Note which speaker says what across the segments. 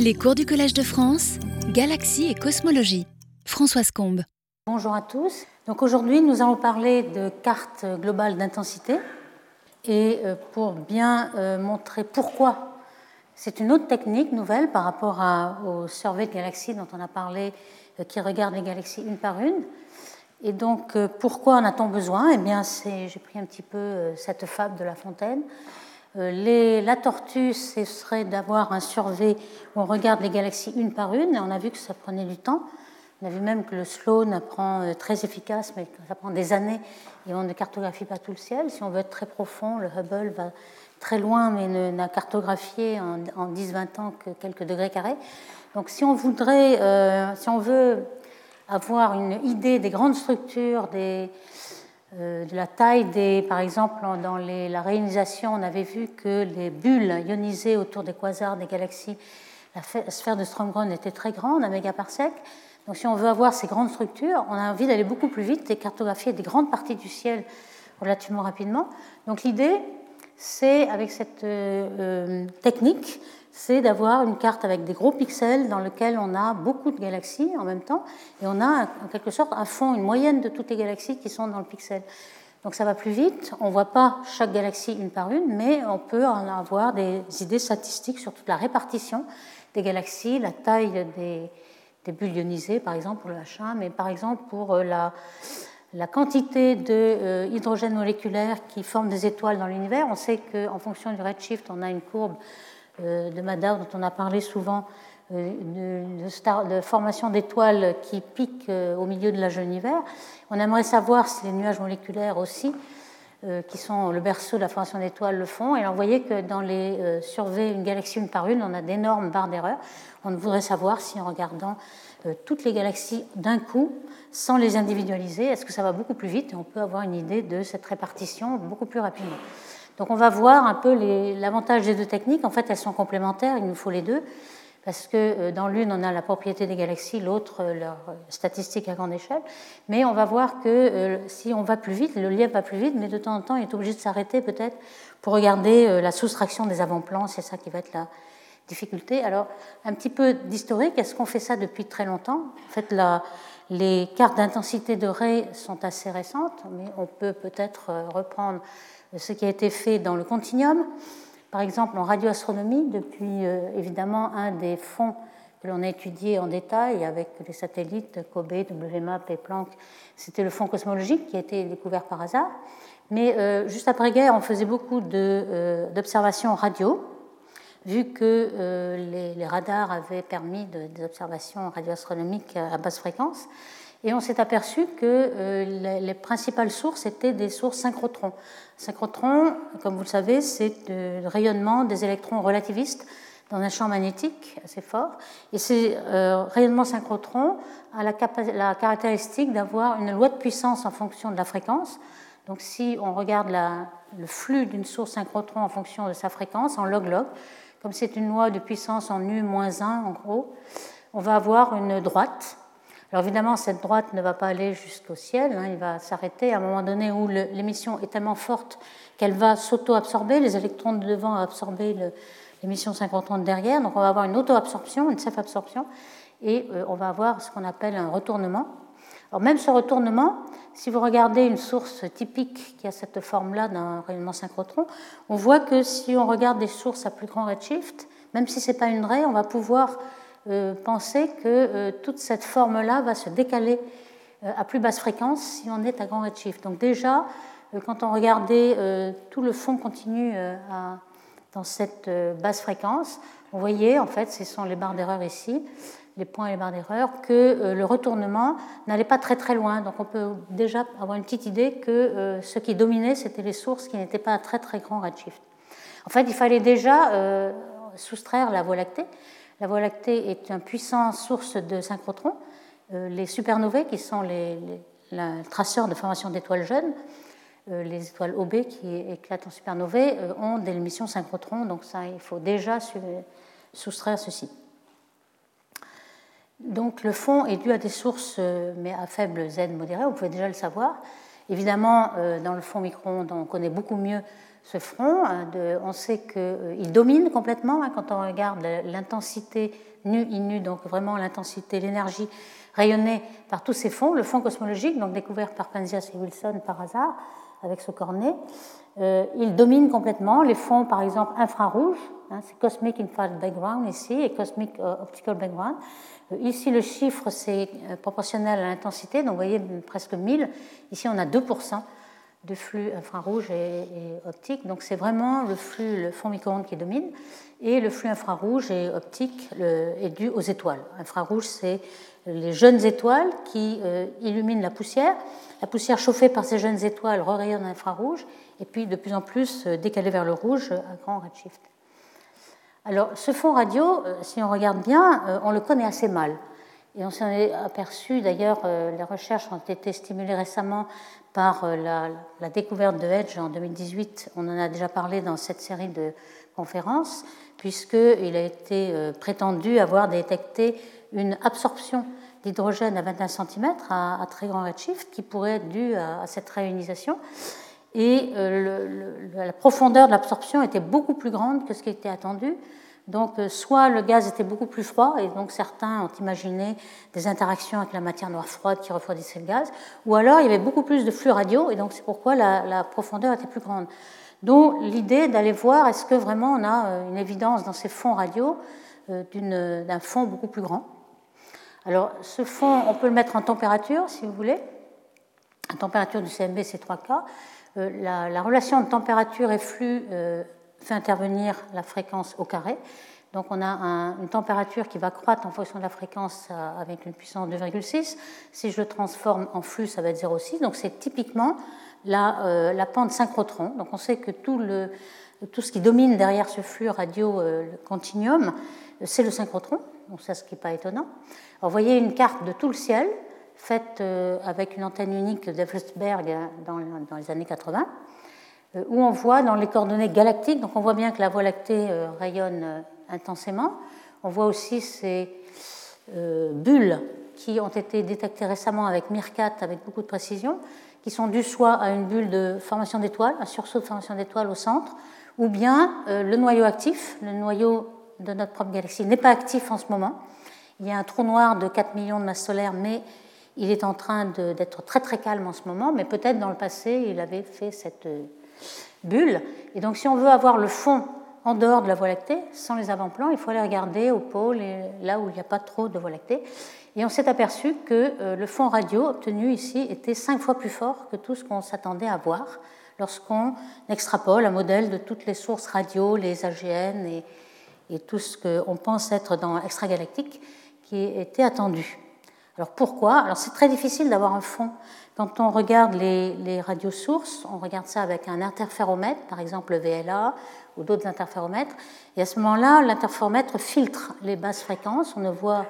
Speaker 1: Les cours du Collège de France, Galaxie et Cosmologie. Françoise Combe.
Speaker 2: Bonjour à tous. Donc aujourd'hui, nous allons parler de carte globale d'intensité. Et euh, pour bien euh, montrer pourquoi c'est une autre technique nouvelle par rapport au survey de galaxies dont on a parlé, euh, qui regarde les galaxies une par une. Et donc, pourquoi en a-t-on besoin? Eh bien, j'ai pris un petit peu cette fable de La Fontaine. Les, la tortue, ce serait d'avoir un survey où on regarde les galaxies une par une, et on a vu que ça prenait du temps. On a vu même que le Sloan apprend euh, très efficace, mais ça prend des années et on ne cartographie pas tout le ciel. Si on veut être très profond, le Hubble va très loin, mais n'a cartographié en, 10-20 ans que quelques degrés carrés. Donc si on voudrait, euh, si on veut avoir une idée des grandes structures, des, euh, de la taille des, par exemple, dans la réionisation, on avait vu que les bulles ionisées autour des quasars, des galaxies, la sphère de Strömgren était très grande, un mégaparsec. Donc si on veut avoir ces grandes structures, on a envie d'aller beaucoup plus vite et cartographier des grandes parties du ciel relativement rapidement. Donc l'idée, c'est avec cette euh, euh, technique, c'est d'avoir une carte avec des gros pixels dans lequel on a beaucoup de galaxies en même temps et on a en quelque sorte un fond, une moyenne de toutes les galaxies qui sont dans le pixel. Donc ça va plus vite, on ne voit pas chaque galaxie une par une, mais on peut en avoir des idées statistiques sur toute la répartition des galaxies, la taille des, bulles ionisées, par exemple pour le H1, mais par exemple pour euh, la, quantité d'hydrogène euh, moléculaire qui forme des étoiles dans l'univers. On sait qu'en fonction du redshift, on a une courbe de Madar dont on a parlé souvent, de, de, formation d'étoiles qui piquent au milieu de de l'univers. On aimerait savoir si les nuages moléculaires aussi qui sont le berceau de la formation d'étoiles le font. Et on voyait que dans les surveys une galaxie une par une, on a d'énormes barres d'erreur. On voudrait savoir si en regardant euh, toutes les galaxies d'un coup, sans les individualiser, est-ce que ça va beaucoup plus vite et on peut avoir une idée de cette répartition beaucoup plus rapidement. Donc on va voir un peu l'avantage des deux techniques. En fait, elles sont complémentaires, il nous faut les deux, parce que euh, dans l'une, on a la propriété des galaxies, l'autre, euh, leur statistique à grande échelle. Mais on va voir que si on va plus vite, le lièvre va plus vite, mais de temps en temps, il est obligé de s'arrêter peut-être pour regarder la soustraction des avant-plans. C'est ça qui va être la, difficulté. Alors, un petit peu d'historique. Est-ce qu'on fait ça depuis très longtemps? En fait, les cartes d'intensité de Ray sont assez récentes, mais on peut peut-être euh, reprendre ce qui a été fait dans le continuum. Par exemple, en radioastronomie, depuis euh, évidemment un des fonds que l'on a étudié en détail avec les satellites COBE, WMAP et Planck, c'était le fonds cosmologique qui a été découvert par hasard. Mais euh, juste après-guerre, on faisait beaucoup d'observations radio vu que euh, les, radars avaient permis des observations radioastronomiques à basse fréquence. Et on s'est aperçu que euh, les, principales sources étaient des sources synchrotrons. Synchrotrons, comme vous le savez, c'est le rayonnement des électrons relativistes dans un champ magnétique assez fort. Et ces euh, rayonnements synchrotrons a la, la caractéristique d'avoir une loi de puissance en fonction de la fréquence. Donc si on regarde le flux d'une source synchrotron en fonction de sa fréquence en log-log, comme c'est une loi de puissance en U-1 en gros, on va avoir une droite. Alors évidemment, cette droite ne va pas aller jusqu'au ciel, hein, il va s'arrêter à un moment donné où l'émission est tellement forte qu'elle va s'auto-absorber, les électrons de devant absorber l'émission 50 de derrière, donc on va avoir une auto-absorption, une self-absorption, et euh, on va avoir ce qu'on appelle un retournement. Alors même ce retournement, si vous regardez une source typique qui a cette forme-là d'un rayonnement synchrotron, on voit que si on regarde des sources à plus grand redshift, même si ce n'est pas une raie, on va pouvoir penser que euh, toute cette forme-là va se décaler euh, à plus basse fréquence si on est à grand redshift. Donc déjà, quand on regardait tout le fond continu dans cette basse fréquence, on voyait, en fait, ce sont les barres d'erreur ici, les points et les barres d'erreur, que euh, le retournement n'allait pas très très loin. Donc on peut déjà avoir une petite idée que euh, ce qui dominait, c'était les sources qui n'étaient pas à très très grand redshift. En fait, il fallait déjà euh, soustraire la Voie lactée. La Voie lactée est une puissante source de synchrotrons. les supernovae, qui sont les, traceurs de formation d'étoiles jeunes, les étoiles OB qui éclatent en supernovae, ont des émissions synchrotrons. Donc ça, il faut déjà soustraire ceci. Donc le fond est dû à des sources, euh, mais à faible Z modéré, vous pouvez déjà le savoir. Évidemment, euh, dans le fond micro-ondes, on connaît beaucoup mieux ce front. on sait qu'il domine complètement hein, quand on regarde l'intensité nu in nu, donc vraiment l'intensité, l'énergie rayonnée par tous ces fonds. Le fond cosmologique, donc découvert par Penzias et Wilson par hasard avec ce cornet, euh, il domine complètement les fonds, par exemple, infrarouges, hein, c'est Cosmic Infrared Background ici, et Cosmic euh, Optical Background. Euh, ici, le chiffre, c'est proportionnel à l'intensité, donc vous voyez presque 1000. Ici, on a 2% de flux infrarouge et, optique. Donc c'est vraiment le flux, le fond micro-ondes qui domine. Et le flux infrarouge et optique est dû aux étoiles. Infrarouge, c'est les jeunes étoiles qui illuminent la poussière. La poussière chauffée par ces jeunes étoiles re-rayonne en infrarouge et puis de plus en plus euh, décalée vers le rouge à grand redshift. Alors ce fond radio, euh, si on regarde bien, euh, on le connaît assez mal. Et on s'en est aperçu, d'ailleurs, les recherches ont été stimulées récemment par la, la, découverte de Hedge en 2018. On en a déjà parlé dans cette série de conférences, puisqu'il a été prétendu avoir détecté une absorption d'hydrogène à 21 cm à, très grand redshift qui pourrait être dû à, cette réionisation. Et euh, la profondeur de l'absorption était beaucoup plus grande que ce qui était attendu. Donc, euh, soit le gaz était beaucoup plus froid, et donc certains ont imaginé des interactions avec la matière noire froide qui refroidissait le gaz, ou alors il y avait beaucoup plus de flux radio, et donc c'est pourquoi la, profondeur était plus grande. Donc, l'idée d'aller voir est-ce que vraiment on a euh, une évidence dans ces fonds radio d'un fond beaucoup plus grand. Alors, ce fond, on peut le mettre en température, si vous voulez. La température du CMB, c'est 3K. Euh, la, relation de température et flux euh, fait intervenir la fréquence au carré. Donc, on a une température qui va croître en fonction de la fréquence euh, avec une puissance 2,6. Si je le transforme en flux, ça va être 0,6. Donc, c'est typiquement la, la, pente synchrotron. Donc, on sait que tout, le, tout ce qui domine derrière ce flux radio continuum, c'est le synchrotron. Donc, ça, ce qui n'est pas étonnant vous voyez une carte de tout le ciel, faite euh, avec une antenne unique d'Evelsberg dans, dans, les années 80, euh, où on voit dans les coordonnées galactiques, donc on voit bien que la Voie lactée euh, rayonne intensément. On voit aussi ces bulles qui ont été détectées récemment avec MIRCAT avec beaucoup de précision, qui sont dues soit à une bulle de formation d'étoiles, un sursaut de formation d'étoiles au centre, ou bien le noyau actif, le noyau de notre propre galaxie n'est pas actif en ce moment, il y a un trou noir de 4 millions de masses solaires, mais il est en train d'être très très calme en ce moment, mais peut-être dans le passé, il avait fait cette euh, bulle. Et donc si on veut avoir le fond en dehors de la Voie lactée, sans les avant-plans, il faut aller regarder au pôle, et là où il n'y a pas trop de Voie lactée. Et on s'est aperçu que euh, le fond radio obtenu ici était cinq fois plus fort que tout ce qu'on s'attendait à voir lorsqu'on extrapole un modèle de toutes les sources radio, les AGN et, et tout ce qu'on pense être dans extragalactique qui était attendu. Alors pourquoi? Alors c'est très difficile d'avoir un fond. Quand on regarde les, les, radiosources, on regarde ça avec un interféromètre, par exemple le VLA ou d'autres interféromètres, et à ce moment-là, l'interféromètre filtre les basses fréquences. On ne voit,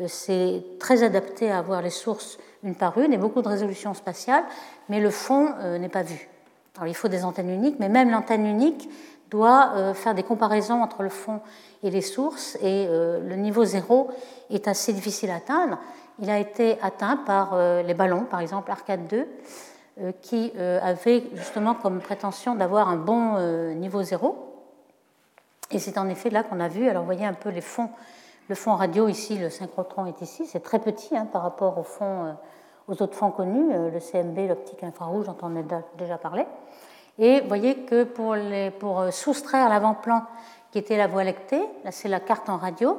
Speaker 2: euh, c'est très adapté à voir les sources une par une et beaucoup de résolution spatiale, mais le fond euh, n'est pas vu. Alors il faut des antennes uniques, mais même l'antenne unique doit euh, faire des comparaisons entre le fond et les sources, et le niveau zéro est assez difficile à atteindre. Il a été atteint par euh, les ballons, par exemple Arcade 2, qui avait justement comme prétention d'avoir un bon niveau zéro. Et c'est en effet là qu'on a vu, alors vous voyez un peu les fonds, le fond radio ici, le synchrotron est ici, c'est très petit hein, par rapport aux autres fonds connus, le CMB, l'optique infrarouge dont on a déjà parlé. Et vous voyez que pour, pour euh, soustraire l'avant-plan qui était la voie lactée, là c'est la carte en radio,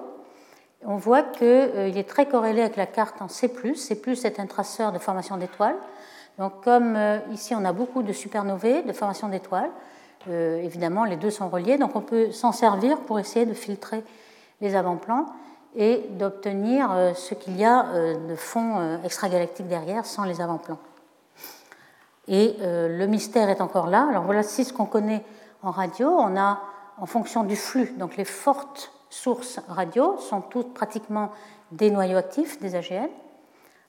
Speaker 2: on voit qu'il euh, est très corrélé avec la carte en C+. C+, est un traceur de formation d'étoiles. Donc comme euh, ici on a beaucoup de supernovae, de formation d'étoiles, évidemment les deux sont reliés, donc on peut s'en servir pour essayer de filtrer les avant-plans et d'obtenir ce qu'il y a de fond extragalactique derrière sans les avant-plans. Et euh, le mystère est encore là. Alors voilà ce qu'on connaît en radio. On a, en fonction du flux, donc les fortes sources radio sont toutes pratiquement des noyaux actifs, des AGN.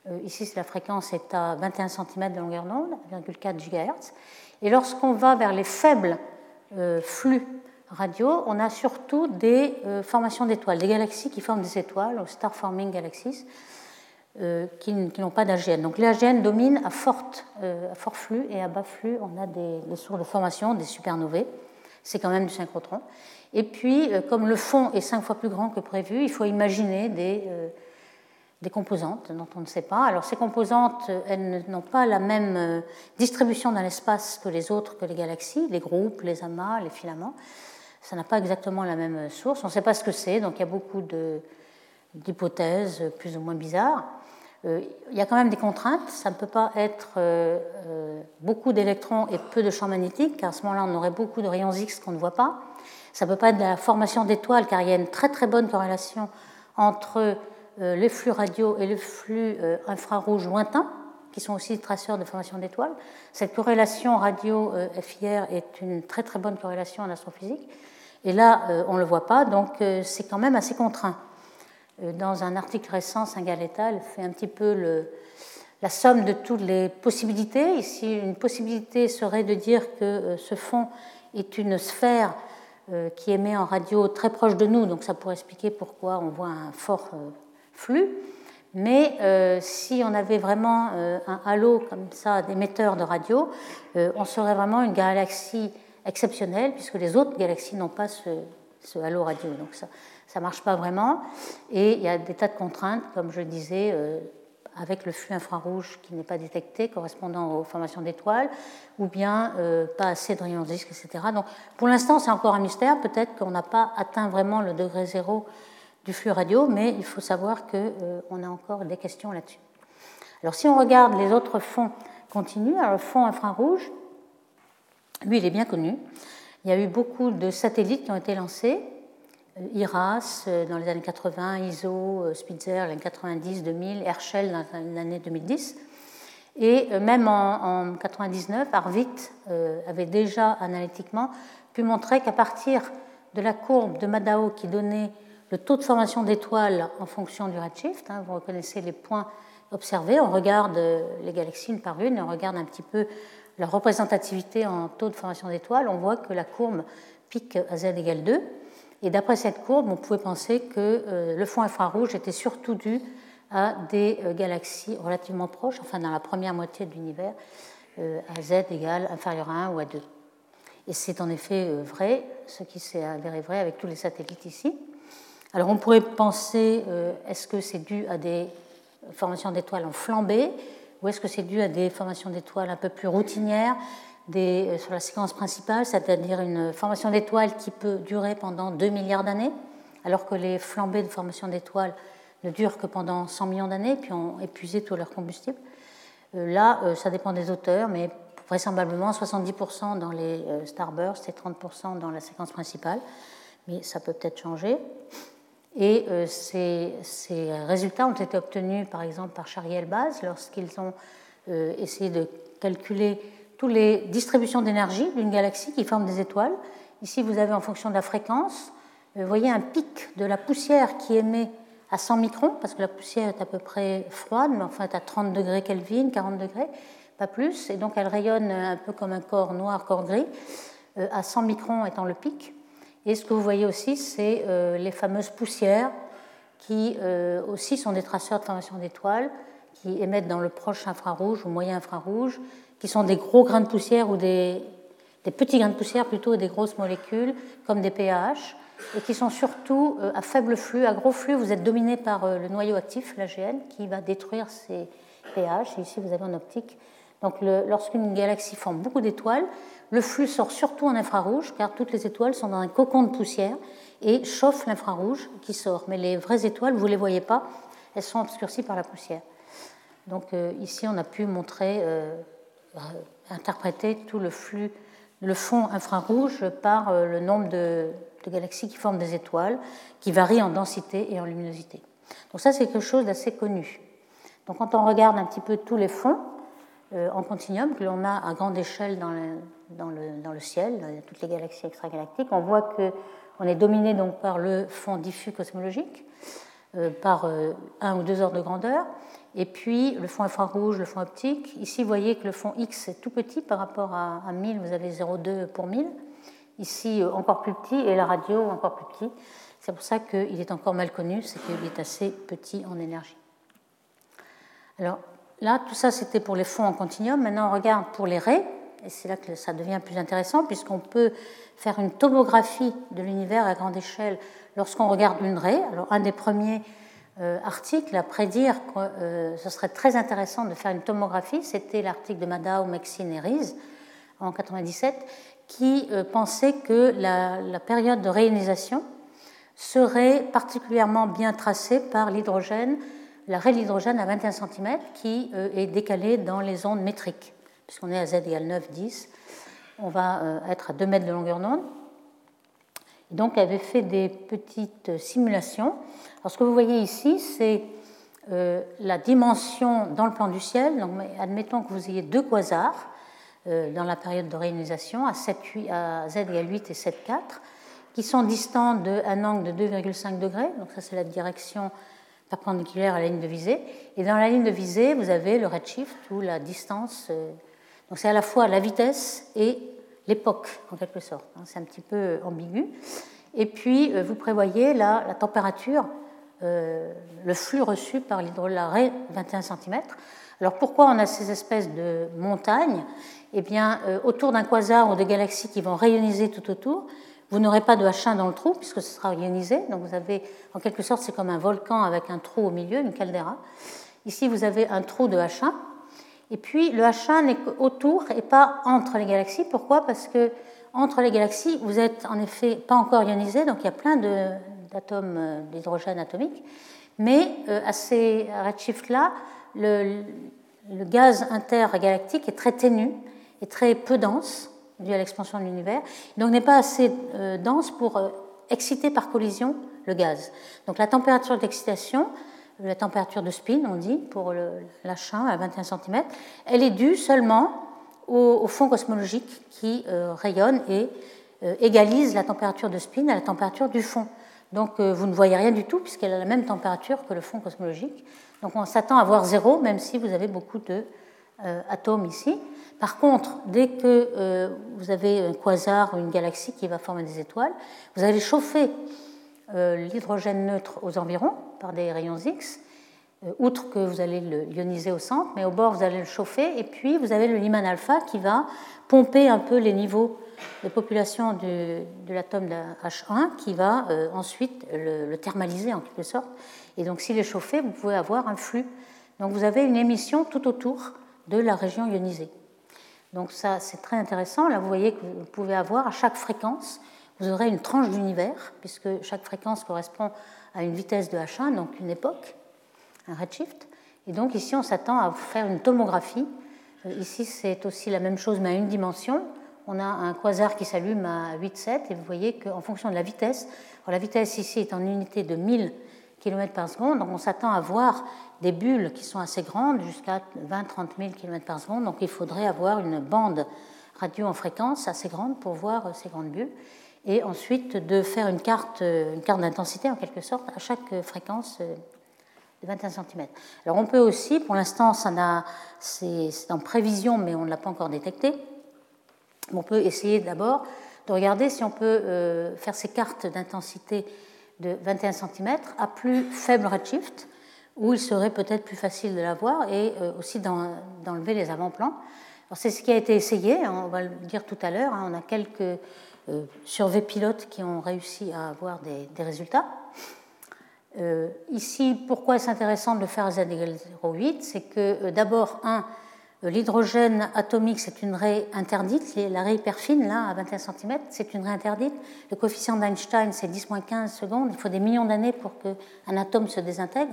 Speaker 2: Euh, ici, la fréquence est à 21 cm de longueur d'onde, 1,4 GHz. Et lorsqu'on va vers les faibles euh, flux radio, on a surtout des formations d'étoiles, des galaxies qui forment des étoiles, star forming galaxies. qui, n'ont pas d'AGN. Donc l'AGN domine à, forte, à fort flux et à bas flux, on a des, des sources de formation, des supernovae. C'est quand même du synchrotron. Et puis, comme le fond est cinq fois plus grand que prévu, il faut imaginer des des composantes dont on ne sait pas. Alors ces composantes, elles n'ont pas la même euh, distribution dans l'espace que les autres, que les galaxies, les groupes, les amas, les filaments. Ça n'a pas exactement la même source. On ne sait pas ce que c'est, donc il y a beaucoup d'hypothèses plus ou moins bizarres. Euh, il y a quand même des contraintes. Ça ne peut pas être euh, beaucoup d'électrons et peu de champs magnétiques, car à ce moment-là, on aurait beaucoup de rayons X qu'on ne voit pas. Ça ne peut pas être de la formation d'étoiles, car il y a une très très bonne corrélation entre euh, les flux radio et les flux euh, infrarouges lointains, qui sont aussi traceurs de formation d'étoiles. Cette corrélation radio-FIR est une très très bonne corrélation en astrophysique. Et là, euh, on ne le voit pas, donc c'est quand même assez contraint. Dans un article récent, Singaleta fait un petit peu la somme de toutes les possibilités. Ici, une possibilité serait de dire que ce fond est une sphère qui émet en radio très proche de nous, donc ça pourrait expliquer pourquoi on voit un fort flux. Mais euh, si on avait vraiment euh, un halo comme ça d'émetteurs de radio, euh, on serait vraiment une galaxie exceptionnelle, puisque les autres galaxies n'ont pas ce, halo radio. Donc ça ne marche pas vraiment. Et il y a des tas de contraintes, comme je disais, avec le flux infrarouge qui n'est pas détecté, correspondant aux formations d'étoiles, ou bien pas assez de rayons X, etc. Donc pour l'instant, c'est encore un mystère. Peut-être qu'on n'a pas atteint vraiment le degré zéro du flux radio, mais il faut savoir qu'on euh, a encore des questions là-dessus. Alors si on regarde les autres fonds continus, alors le fond infrarouge, lui, il est bien connu. Il y a eu beaucoup de satellites qui ont été lancés, euh, IRAS euh, dans les années 80, ISO, Spitzer dans les années 90, 2000, Herschel dans l'année 2010. Et même en, en 99, Arvit avait déjà analytiquement pu montrer qu'à partir de la courbe de Madao qui donnait le taux de formation d'étoiles en fonction du redshift. Hein, vous reconnaissez les points observés. On regarde euh, les galaxies une par une on regarde un petit peu leur représentativité en taux de formation d'étoiles. On voit que la courbe pique à z égale 2. Et d'après cette courbe, on pouvait penser que euh, le fond infrarouge était surtout dû à des euh, galaxies relativement proches, enfin dans la première moitié de l'univers, à z égale inférieur à 1 ou à 2. Et c'est en effet vrai, ce qui s'est avéré vrai avec tous les satellites ici. Alors on pourrait penser, euh, est-ce que c'est dû à des formations d'étoiles en flambée ou est-ce que c'est dû à des formations d'étoiles un peu plus routinières euh, sur la séquence principale, c'est-à-dire une formation d'étoiles qui peut durer pendant 2 milliards d'années, alors que les flambées de formation d'étoiles ne durent que pendant 100 millions d'années, puis ont épuisé tout leur combustible. Euh, là, ça dépend des auteurs, mais vraisemblablement 70% dans les starbursts et 30% dans la séquence principale, mais ça peut peut-être changer. Et euh, ces, résultats ont été obtenus par exemple par Chariel Baz lorsqu'ils ont euh, essayé de calculer toutes les distributions d'énergie d'une galaxie qui forme des étoiles. Ici, vous avez en fonction de la fréquence, euh, vous voyez un pic de la poussière qui émet à 100 microns, parce que la poussière est à peu près froide, mais enfin à 30 degrés Kelvin, 40 degrés, pas plus, et donc elle rayonne un peu comme un corps noir, corps gris, à 100 microns étant le pic. Et ce que vous voyez aussi, c'est euh, les fameuses poussières qui euh, aussi sont des traceurs de formation d'étoiles, qui émettent dans le proche infrarouge ou moyen infrarouge, qui sont des gros grains de poussière ou des, petits grains de poussière plutôt, des grosses molécules comme des PAH, et qui sont surtout euh, à faible flux. À gros flux, vous êtes dominé par le noyau actif, l'AGN, qui va détruire ces. Et ici, vous avez en optique. Donc, lorsqu'une galaxie forme beaucoup d'étoiles, le flux sort surtout en infrarouge, car toutes les étoiles sont dans un cocon de poussière et chauffent l'infrarouge qui sort. Mais les vraies étoiles, vous ne les voyez pas, elles sont obscurcies par la poussière. Donc euh, ici, on a pu montrer, euh, euh, interpréter tout le flux, le fond infrarouge par le nombre de, galaxies qui forment des étoiles, qui varient en densité et en luminosité. Donc ça, c'est quelque chose d'assez connu. Donc quand on regarde un petit peu tous les fonds, euh, en continuum que l'on a à grande échelle dans le, dans le, dans ciel, toutes les galaxies extragalactiques. On voit qu'on est dominé donc par le fond diffus cosmologique, euh, par euh, un ou deux ordres de grandeur, et puis le fond infrarouge, le fond optique. Ici, vous voyez que le fond X est tout petit par rapport à, à 1000, vous avez 0,2 pour 1000. Ici, encore plus petit, et la radio encore plus petit. C'est pour ça qu'il est encore mal connu, c'est qu'il est assez petit en énergie. Alors là, tout ça, c'était pour les fonds en continuum. Maintenant, on regarde pour les raies, et c'est là que ça devient plus intéressant, puisqu'on peut faire une tomographie de l'univers à grande échelle lorsqu'on regarde une raie. Alors, un des premiers euh, articles à prédire que euh, ce serait très intéressant de faire une tomographie, c'était l'article de Madao, Maxine et Riz en 97, qui euh, pensait que la, période de réionisation serait particulièrement bien tracée par l'hydrogène, la raie de l'hydrogène à 21 cm, qui est décalée dans les ondes métriques puisqu'on est à z égale 9, 10, on va euh, être à 2 mètres de longueur d'onde. Donc, elle avait fait des petites simulations. Alors, ce que vous voyez ici, c'est euh, la dimension dans le plan du ciel. Donc, admettons que vous ayez deux quasars euh, dans la période de réionisation à, 7, 8, à z égale 8 et 7, 4, qui sont distants d'un angle de 2,5 degrés. Donc, ça, c'est la direction perpendiculaire à la ligne de visée. Et dans la ligne de visée, vous avez le redshift ou la distance donc c'est à la fois la vitesse et l'époque, en quelque sorte. Hein. C'est un petit peu ambigu. Et puis, euh, vous prévoyez la, la température, euh, le flux reçu par l'hydrolarrêt 21 cm. Alors pourquoi on a ces espèces de montagnes? Eh bien, euh, autour d'un quasar ou de galaxies qui vont rayoniser tout autour, vous n'aurez pas de H1 dans le trou puisque ce sera ionisé. Donc vous avez, en quelque sorte, c'est comme un volcan avec un trou au milieu, une caldeira. Ici, vous avez un trou de H1 et puis le H1 n'est qu'autour et pas entre les galaxies. Pourquoi? Parce que entre les galaxies, vous êtes en effet pas encore ionisé, donc il y a plein d'atomes euh, d'hydrogène atomique. Mais euh, à ces redshifts-là, le, le, gaz intergalactique est très ténu et très peu dense, dû à l'expansion de l'univers. Donc n'est pas assez euh, dense pour exciter par collision le gaz. Donc la température d'excitation la température de spin, on dit, pour l'achat à 21 cm, elle est due seulement au, fond cosmologique qui euh, rayonne et euh, égalise la température de spin à la température du fond. Donc euh, vous ne voyez rien du tout puisqu'elle a la même température que le fond cosmologique. Donc on s'attend à voir zéro même si vous avez beaucoup d'atomes ici. Par contre, dès que vous avez un quasar ou une galaxie qui va former des étoiles, vous allez chauffer l'hydrogène neutre aux environs par des rayons X, euh, outre que vous allez le ioniser au centre, mais au bord vous allez le chauffer, et puis vous avez le Lyman alpha qui va pomper un peu les niveaux de population de, l'atome de H1 qui va euh, ensuite le, thermaliser en quelque sorte. Et donc s'il est chauffé, vous pouvez avoir un flux. Donc vous avez une émission tout autour de la région ionisée. Donc ça c'est très intéressant. Là vous voyez que vous pouvez avoir à chaque fréquence, vous aurez une tranche d'univers, puisque chaque fréquence correspond à une vitesse de H1, donc une époque, un redshift. Et donc ici, on s'attend à faire une tomographie. Euh, ici, c'est aussi la même chose, mais à une dimension. On a un quasar qui s'allume à 8,7 et vous voyez qu'en fonction de la vitesse, la vitesse ici est en unité de 1000 km par seconde, donc on s'attend à voir des bulles qui sont assez grandes, jusqu'à 20-30 000 km par seconde, donc il faudrait avoir une bande radio en fréquence assez grande pour voir ces grandes bulles et ensuite de faire une carte, une carte d'intensité en quelque sorte à chaque fréquence euh, de 21 cm. Alors on peut aussi, pour l'instant c'est en prévision mais on ne l'a pas encore détecté, on peut essayer d'abord de regarder si on peut euh, faire ces cartes d'intensité de 21 cm à plus faible redshift, où il serait peut-être plus facile de l'avoir et euh, aussi d'enlever les avant-plans. C'est ce qui a été essayé, on va le dire tout à l'heure, hein. on a quelques euh, sur V pilotes qui ont réussi à avoir des, résultats. Euh, ici, pourquoi est-ce intéressant de le faire à z égale 0,8 C'est que euh, d'abord, un, l'hydrogène atomique, c'est une raie interdite. La raie hyper fine, là, à 21 cm, c'est une raie interdite. Le coefficient d'Einstein, c'est 10-15 secondes. Il faut des millions d'années pour qu'un atome se désintègre.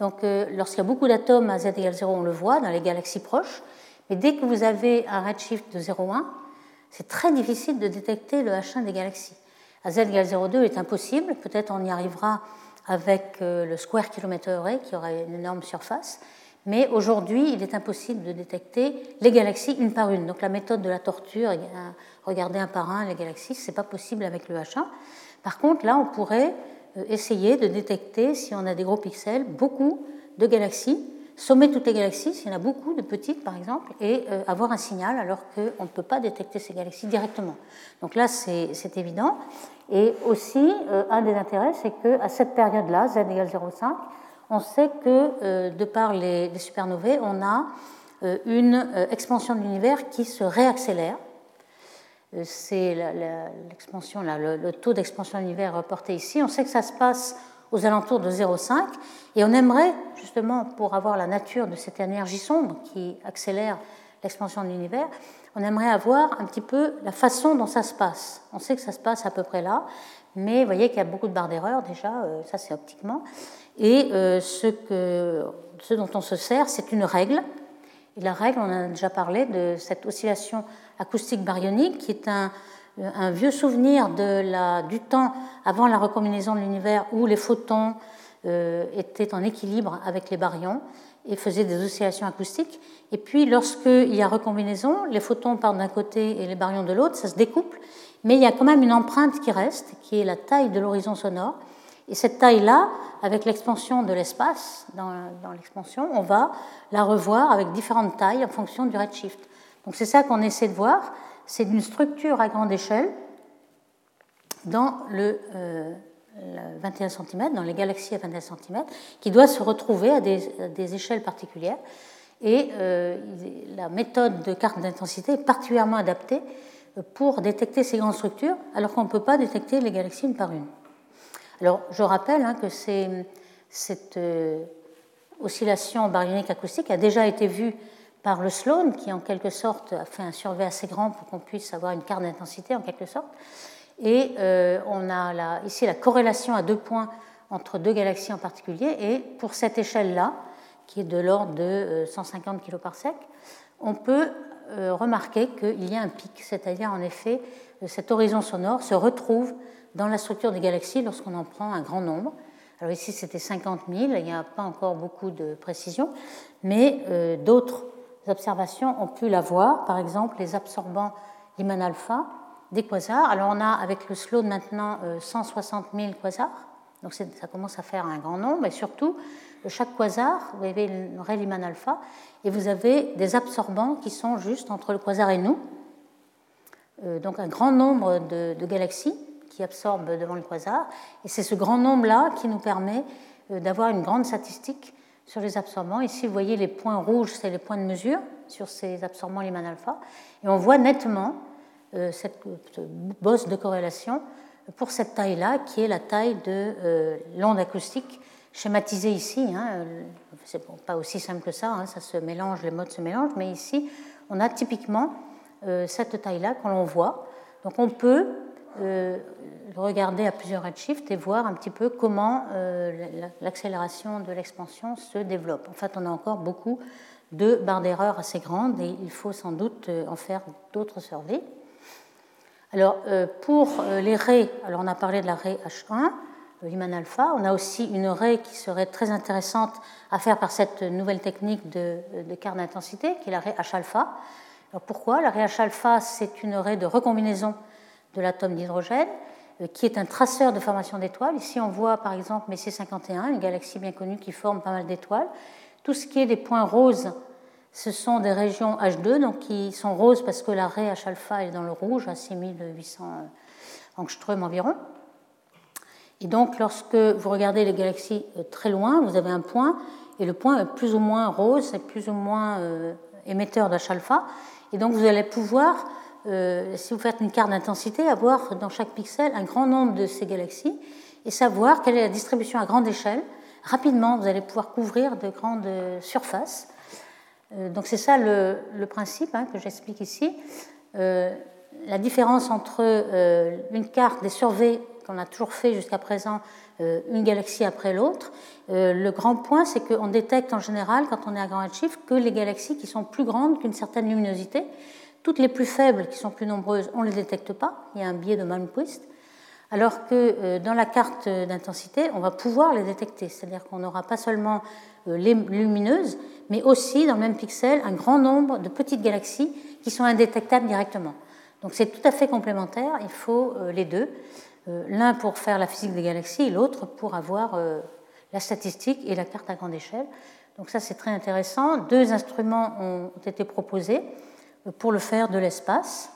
Speaker 2: Donc, lorsqu'il y a beaucoup d'atomes à z égale 0, on le voit dans les galaxies proches. Mais dès que vous avez un redshift de 0,1, c'est très difficile de détecter le H1 des galaxies. À z égale 0,2 est impossible, peut-être on y arrivera avec euh, le square kilometer array qui aura une énorme surface, mais aujourd'hui il est impossible de détecter les galaxies une par une. Donc la méthode de la torture, regarder un par un les galaxies, ce n'est pas possible avec le H1. Par contre, là on pourrait euh, essayer de détecter, si on a des gros pixels, beaucoup de galaxies sommer toutes les galaxies, s'il y en a beaucoup de petites par exemple, et euh, avoir un signal alors qu'on ne peut pas détecter ces galaxies directement. Donc là, c'est évident. Et aussi, euh, un des intérêts, c'est qu'à cette période-là, z égale 0,5, on sait que de par les, supernovae, on a une expansion de l'univers qui se réaccélère. C'est l'expansion, le, le, taux d'expansion de l'univers reporté ici. On sait que ça se passe aux alentours de 0,5 et on aimerait, justement, pour avoir la nature de cette énergie sombre qui accélère l'expansion de l'univers, on aimerait avoir un petit peu la façon dont ça se passe. On sait que ça se passe à peu près là, mais vous voyez qu'il y a beaucoup de barres d'erreur déjà, euh, ça c'est optiquement. Et euh, ce, que, ce dont on se sert, c'est une règle. Et la règle, on a déjà parlé de cette oscillation acoustique baryonique, qui est un, un vieux souvenir du temps avant la recombinaison de l'univers où les photons euh, étaient en équilibre avec les baryons et faisaient des oscillations acoustiques. Et puis, lorsqu'il y a recombinaison, les photons partent d'un côté et les baryons de l'autre, ça se découple, mais il y a quand même une empreinte qui reste, qui est la taille de l'horizon sonore. Et cette taille-là, avec l'expansion de l'espace, dans, dans l'expansion, on va la revoir avec différentes tailles en fonction du redshift. Donc c'est ça qu'on essaie de voir c'est une structure à grande échelle dans le, 21 euh, cm, dans les galaxies à 21 cm, qui doit se retrouver à des, échelles particulières. Et euh, la méthode de carte d'intensité est particulièrement adaptée pour détecter ces grandes structures, alors qu'on ne peut pas détecter les galaxies une par une. Alors, je rappelle hein, que cette euh, oscillation baryonique acoustique a déjà été vue par le Sloan, qui en quelque sorte a fait un survey assez grand pour qu'on puisse avoir une carte d'intensité en quelque sorte. Et euh, on a ici la corrélation à deux points entre deux galaxies en particulier. Et pour cette échelle-là, qui est de l'ordre de 150 kg par sec, on peut euh, remarquer qu'il y a un pic, c'est-à-dire en effet, cet horizon sonore se retrouve dans la structure des galaxies lorsqu'on en prend un grand nombre. Alors ici, c'était 50 000, il n'y a pas encore beaucoup de précision, mais euh, d'autres observations ont pu la voir, par exemple les absorbants Lyman alpha des quasars. Alors on a avec le Sloan maintenant 160 euh, 000 quasars, donc ça commence à faire un grand nombre, et surtout, chaque quasar, vous avez une ray Lyman alpha, et vous avez des absorbants qui sont juste entre le quasar et nous, euh, donc un grand nombre de, de galaxies qui absorbent devant le quasar, et c'est ce grand nombre-là qui nous permet euh, d'avoir une grande statistique sur les absorbants. Ici, vous voyez les points rouges, c'est les points de mesure sur ces absorbants Lyman alpha. Et on voit nettement euh, cette, bosse de corrélation pour cette taille-là, qui est la taille de euh, l'onde acoustique schématisée ici. Hein. C'est pas aussi simple que ça, hein. ça se mélange, les modes se mélangent, mais ici, on a typiquement euh, cette taille-là qu'on l'on voit. Donc on peut regarder à plusieurs redshifts et voir un petit peu comment euh, l'accélération de l'expansion se développe. En fait, on a encore beaucoup de barres d'erreur assez grandes et il faut sans doute euh, en faire d'autres surveys. Alors, euh, pour les raies, alors on a parlé de la raie H1, Lyman alpha, on a aussi une raie qui serait très intéressante à faire par cette nouvelle technique de, de carte d'intensité, qui est la raie H alpha. Alors pourquoi La raie H alpha, c'est une raie de recombinaison de l'atome d'hydrogène euh, qui est un traceur de formation d'étoiles. Ici, on voit par exemple Messier 51, une galaxie bien connue qui forme pas mal d'étoiles. Tout ce qui est des points roses, ce sont des régions H2, donc qui sont roses parce que la raie H-alpha est dans le rouge, à 6800 angstrom environ. Et donc, lorsque vous regardez les galaxies euh, très loin, vous avez un point, et le point est plus ou moins rose, c'est plus ou moins euh, émetteur d'H-alpha. Et donc, vous allez pouvoir euh, si vous faites une carte d'intensité, avoir dans chaque pixel un grand nombre de ces galaxies et savoir quelle est la distribution à grande échelle. Rapidement, vous allez pouvoir couvrir de grandes surfaces. Euh, donc c'est ça le, principe hein, que j'explique ici. Euh, la différence entre une carte des surveys qu'on a toujours fait jusqu'à présent, une galaxie après l'autre, le grand point, c'est qu'on détecte en général, quand on est à grand redshift, que les galaxies qui sont plus grandes qu'une certaine luminosité. Toutes les plus faibles, qui sont plus nombreuses, on ne les détecte pas. Il y a un biais de Malmquist. Alors que euh, dans la carte d'intensité, on va pouvoir les détecter. C'est-à-dire qu'on n'aura pas seulement euh, les lumineuses, mais aussi dans le même pixel un grand nombre de petites galaxies qui sont indétectables directement. Donc c'est tout à fait complémentaire. Il faut euh, les deux. L'un pour faire la physique des galaxies et l'autre pour avoir la statistique et la carte à grande échelle. Donc ça c'est très intéressant. Deux instruments ont été proposés pour le faire de l'espace.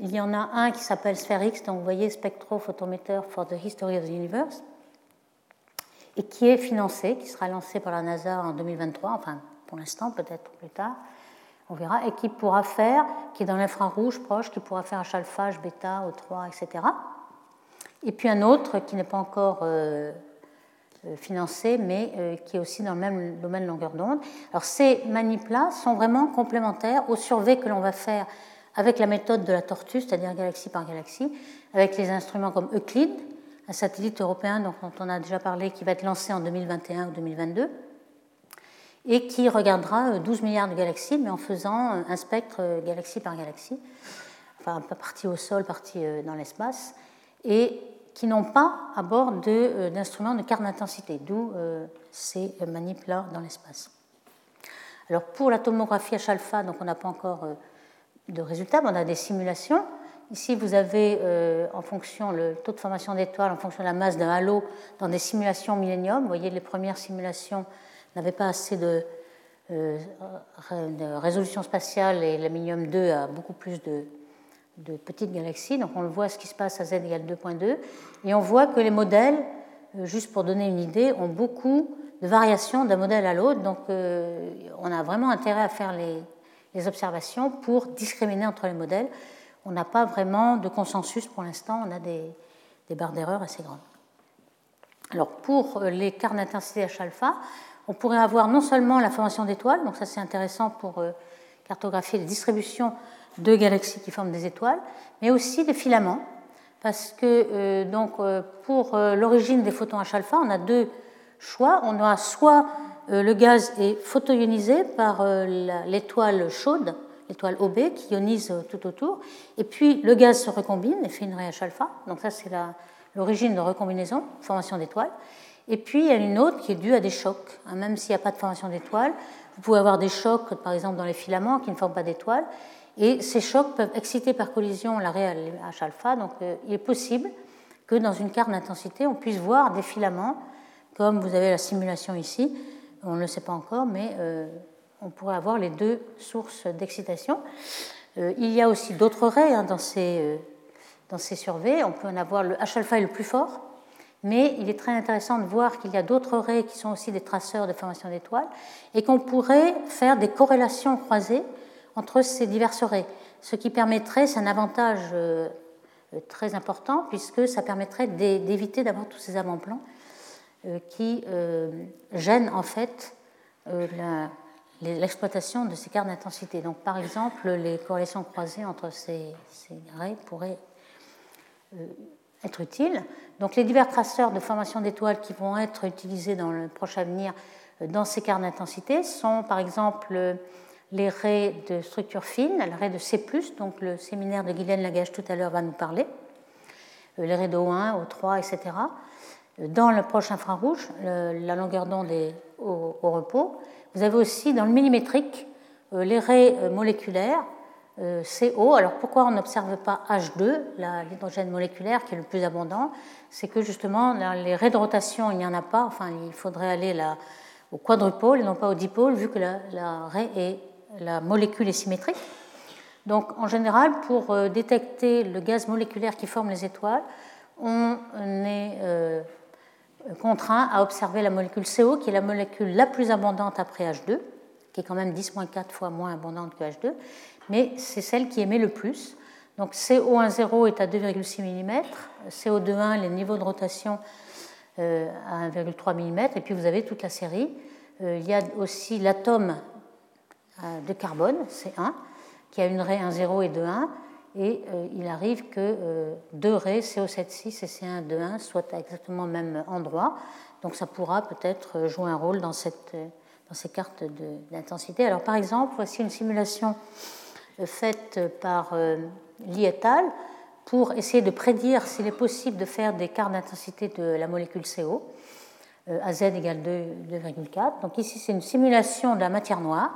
Speaker 2: Il y en a un qui s'appelle SphereX, donc vous voyez Spectrophotometer for the History of the Universe. et qui est financé, qui sera lancé par la NASA en 2023, enfin pour l'instant, peut-être plus tard, on verra, et qui pourra faire, qui est dans l'infrarouge proche, qui pourra faire H-alpha, H-bêta, O3, etc. Et puis un autre qui n'est pas encore euh, euh, financé, mais euh, qui est aussi dans le même domaine longueur d'onde. Alors ces manips-là sont vraiment complémentaires aux surveys que l'on va faire avec la méthode de la tortue, c'est-à-dire galaxie par galaxie, avec les instruments comme Euclid, un satellite européen dont on a déjà parlé, qui va être lancé en 2021 ou 2022, et qui regardera 12 milliards de galaxies, mais en faisant un spectre galaxie par galaxie, enfin partie au sol, partie dans l'espace. Et qui n'ont pas à bord euh, d'instruments de, carte d'intensité, d'où euh, ces manips-là dans l'espace. Alors pour la tomographie H-alpha, donc on n'a pas encore euh, de résultats, mais on a des simulations. Ici, vous avez en fonction le taux de formation d'étoiles, en fonction de la masse d'un halo, dans des simulations millénium. Vous voyez, les premières simulations n'avaient pas assez de, de résolution spatiale et l'aluminium 2 a beaucoup plus de, de petites galaxies. Donc on le voit ce qui se passe à z égale 2.2. Et on voit que les modèles, euh, juste pour donner une idée, ont beaucoup de variations d'un modèle à l'autre. Donc euh, on a vraiment intérêt à faire les, observations pour discriminer entre les modèles. On n'a pas vraiment de consensus pour l'instant. On a des, barres d'erreur assez grandes. Alors pour euh, les cartes d'intensité H-alpha, on pourrait avoir non seulement la formation d'étoiles, donc ça c'est intéressant pour cartographier les distributions de galaxies qui forment des étoiles, mais aussi des filaments, parce que euh, donc, euh, pour euh, l'origine des photons H-alpha, on a deux choix. On a soit le gaz est photoionisé par l'étoile chaude, l'étoile OB, qui ionise tout autour, et puis le gaz se recombine et fait une raie H-alpha. Donc ça, c'est l'origine de recombinaison, formation d'étoiles. Et puis, il y a une autre qui est due à des chocs. Hein, même s'il n'y a pas de formation d'étoiles, vous pouvez avoir des chocs, par exemple, dans les filaments qui ne forment pas d'étoiles. Et ces chocs peuvent exciter par collision la raie H-alpha. Donc euh, il est possible que dans une carte d'intensité, on puisse voir des filaments, comme vous avez la simulation ici. On ne le sait pas encore, mais euh, on pourrait avoir les deux sources d'excitation. Euh, il y a aussi d'autres raies hein, dans, ces, dans ces surveys. On peut en avoir le H-alpha est le plus fort, mais il est très intéressant de voir qu'il y a d'autres raies qui sont aussi des traceurs de formation d'étoiles et qu'on pourrait faire des corrélations croisées entre ces diverses raies, ce qui permettrait, c'est un avantage euh, très important, puisque ça permettrait d'éviter d'avoir tous ces avant-plans euh, qui euh, gênent en fait l'exploitation de ces cartes d'intensité. Donc par exemple, les corrélations croisées entre ces, ces pourraient être utiles. Donc les divers traceurs de formation d'étoiles qui vont être utilisés dans le prochain avenir dans ces cartes d'intensité sont par exemple les raies de structure fine, les raies de C, donc le séminaire de Guylaine Lagage tout à l'heure va nous parler, euh, les raies de O1, O3, etc. Dans le proche infrarouge, la longueur d'onde est au, repos. Vous avez aussi dans le millimétrique euh, les raies euh, moléculaires CO. Alors pourquoi on n'observe pas H2, l'hydrogène moléculaire qui est le plus abondant? C'est que justement, les raies de rotation, il n'y en a pas. Enfin, il faudrait aller là, au quadrupôle et non pas au dipôle, vu que la, la raie est la molécule est symétrique. Donc en général, pour euh, détecter le gaz moléculaire qui forme les étoiles, on est euh, contraint à observer la molécule CO, qui est la molécule la plus abondante après H2, qui est quand même 10-4 fois moins abondante que H2, mais c'est celle qui émet le plus. Donc CO10 est à 2,6 mm, CO21, les niveaux de rotation euh, à 1,3 mm, et puis vous avez toute la série. Il y a aussi l'atome euh, de carbone, C1, qui a une raie 1,0 et 2,1, et euh, il arrive que euh, deux raies, CO7,6 et C1, 2,1, soient exactement au même endroit. Donc ça pourra peut-être jouer un rôle dans, cette, dans ces cartes d'intensité. Alors par exemple, voici une simulation faite par Lee et al. pour essayer de prédire s'il est possible de faire des cartes d'intensité de la molécule CO à égale 2,4. Donc ici, c'est une simulation de la matière noire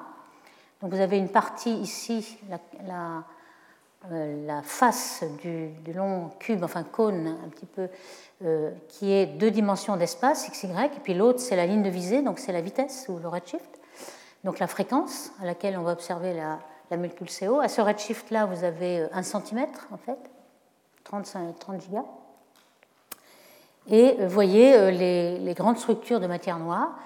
Speaker 2: donc vous avez une partie ici, la, euh, face du, long cube, enfin cône un petit peu, euh, qui est deux dimensions d'espace, x, y, et puis l'autre c'est la ligne de visée, donc c'est la vitesse ou le redshift, donc la fréquence à laquelle on va observer la, la molécule CO. À ce redshift-là, vous avez 1 cm en fait, 30, 30 gigas. Et vous voyez les, les, grandes structures de matière noire.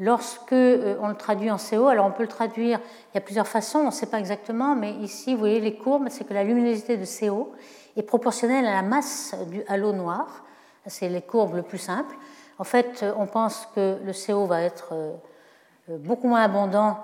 Speaker 2: Lorsque on le traduit en CO, alors on peut le traduire, il y a plusieurs façons, on ne sait pas exactement, mais ici, vous voyez les courbes, c'est que la luminosité de CO est proportionnelle à la masse du halo noir. C'est les courbes le plus simples. En fait, on pense que le CO va être beaucoup moins abondant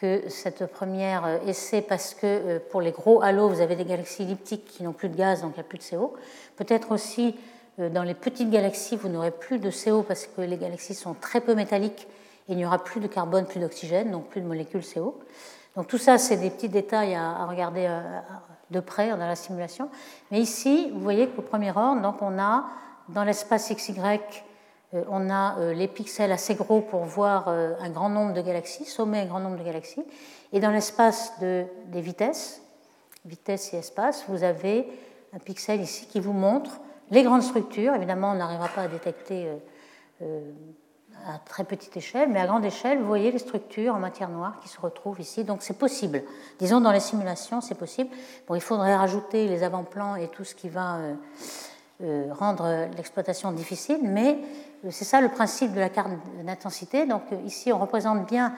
Speaker 2: que cette première euh, essai parce que euh, pour les gros halos, vous avez des galaxies elliptiques qui n'ont plus de gaz, donc il n'y a plus de CO. Peut-être aussi euh, dans les petites galaxies, vous n'aurez plus de CO parce que les galaxies sont très peu métalliques il n'y aura plus de carbone, plus d'oxygène, donc plus de molécules CO. Donc tout ça, c'est des petits détails à, regarder de près dans la simulation. Mais ici, vous voyez qu'au premier ordre, donc on a dans l'espace XY euh, on a euh, les pixels assez gros pour voir euh, un grand nombre de galaxies, sommer un grand nombre de galaxies. Et dans l'espace des vitesses, vitesse et espace, vous avez un pixel ici qui vous montre les grandes structures. Évidemment, on n'arrivera pas à détecter à très petite échelle, mais à grande échelle, vous voyez les structures en matière noire qui se retrouvent ici. Donc c'est possible. Disons, dans les simulations, c'est possible. Bon, il faudrait rajouter les avant-plans et tout ce qui va rendre l'exploitation difficile, mais c'est ça le principe de la carte d'intensité. Donc euh, ici, on représente bien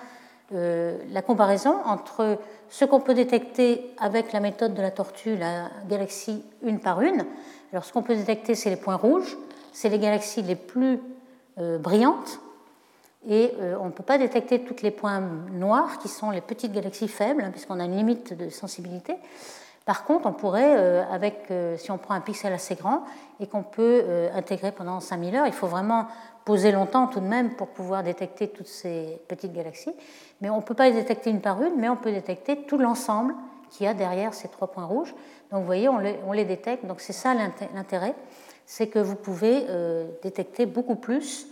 Speaker 2: euh, la comparaison entre ce qu'on peut détecter avec la méthode de la tortue, la galaxie une par une. Alors ce qu'on peut détecter, c'est les points rouges, c'est les galaxies les plus euh, brillantes, et on ne peut pas détecter tous les points noirs, qui sont les petites galaxies faibles, hein, puisqu'on a une limite de sensibilité. Par contre, on pourrait, euh, avec, euh, si on prend un pixel assez grand et qu'on peut euh, intégrer pendant 5000 heures, il faut vraiment poser longtemps tout de même pour pouvoir détecter toutes ces petites galaxies. Mais on ne peut pas les détecter une par une, mais on peut détecter tout l'ensemble qu'il y a derrière ces trois points rouges. Donc vous voyez, on les détecte. Donc c'est ça l'intérêt, c'est que vous pouvez détecter beaucoup plus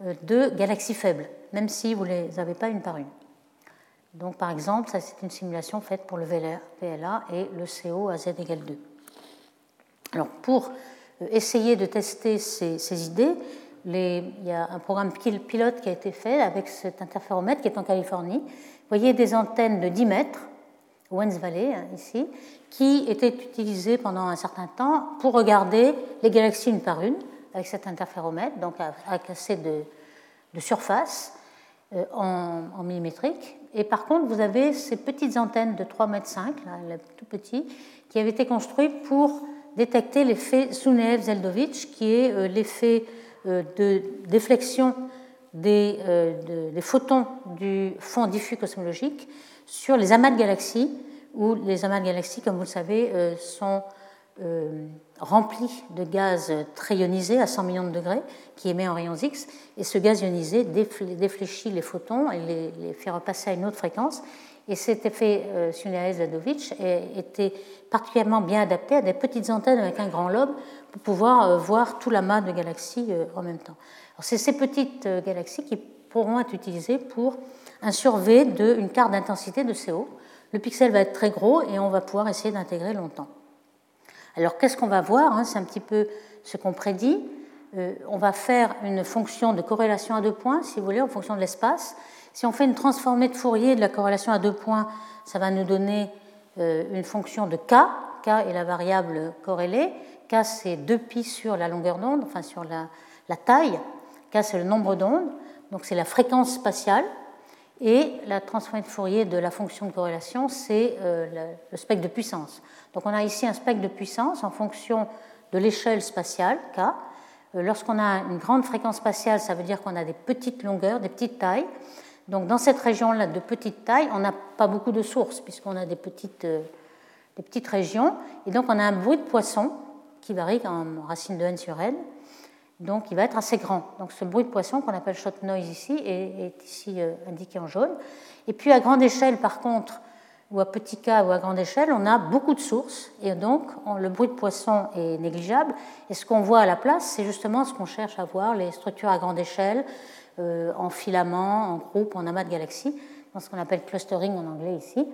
Speaker 2: de galaxies faibles, même si vous ne les avez pas une par une. Donc, par exemple, ça c'est une simulation faite pour le VLA et le CO à z égale 2. Alors, pour euh, essayer de tester ces, idées, il y a un programme pilote qui a été fait avec cet interféromètre qui est en Californie. Vous voyez des antennes de 10 mètres, Owens Valley, hein, ici, qui étaient utilisées pendant un certain temps pour regarder les galaxies une par une avec cet interféromètre, donc avec assez de, surface euh, en, millimétrique. Et par contre, vous avez ces petites antennes de 3,5 m, tout petit, qui avaient été construites pour détecter l'effet Suneev-Zeldovich, qui est euh, l'effet euh, de déflexion des, des, photons du fond diffus cosmologique sur les amas de galaxies, où les amas de galaxies, comme vous le savez, sont remplis de gaz très ionisé à 100 millions de degrés qui émet en rayons X, et ce gaz ionisé défléchit les photons et les, fait repasser à une autre fréquence. Et cet effet euh, Sunyaev-Zadovich était particulièrement bien adapté à des petites antennes avec un grand lobe pour pouvoir euh, voir tout l'amas de galaxies euh, en même temps. C'est ces petites euh, galaxies qui pourront être utilisées pour un survey d'une carte d'intensité de CO. Le pixel va être très gros et on va pouvoir essayer d'intégrer longtemps. Alors qu'est-ce qu'on va voir hein, C'est un petit peu ce qu'on prédit. Euh, on va faire une fonction de corrélation à deux points, si vous voulez, en fonction de l'espace. Si on fait une transformée de Fourier de la corrélation à deux points, ça va nous donner euh, une fonction de k. k est la variable corrélée. k, c'est 2pi sur la longueur d'onde, enfin sur la, la taille. k, c'est le nombre d'ondes. Donc c'est la fréquence spatiale. Et la transformée de Fourier de la fonction de corrélation, c'est euh, le spectre de puissance. Donc on a ici un spectre de puissance en fonction de l'échelle spatiale, K. Euh, lorsqu'on a une grande fréquence spatiale, ça veut dire qu'on a des petites longueurs, des petites tailles. Donc dans cette région-là de petite taille, on n'a pas beaucoup de sources puisqu'on a des petites, euh, des petites régions. Et donc on a un bruit de poisson qui varie en racine de n sur n donc il va être assez grand. Donc ce bruit de poisson qu'on appelle shot noise ici est, ici euh, indiqué en jaune. Et puis à grande échelle, par contre, ou à petit k ou à grande échelle, on a beaucoup de sources et donc le bruit de poisson est négligeable. Et ce qu'on voit à la place, c'est justement ce qu'on cherche à voir, les structures à grande échelle, euh, en filaments, en groupes, en amas de galaxies, dans ce qu'on appelle clustering en anglais ici.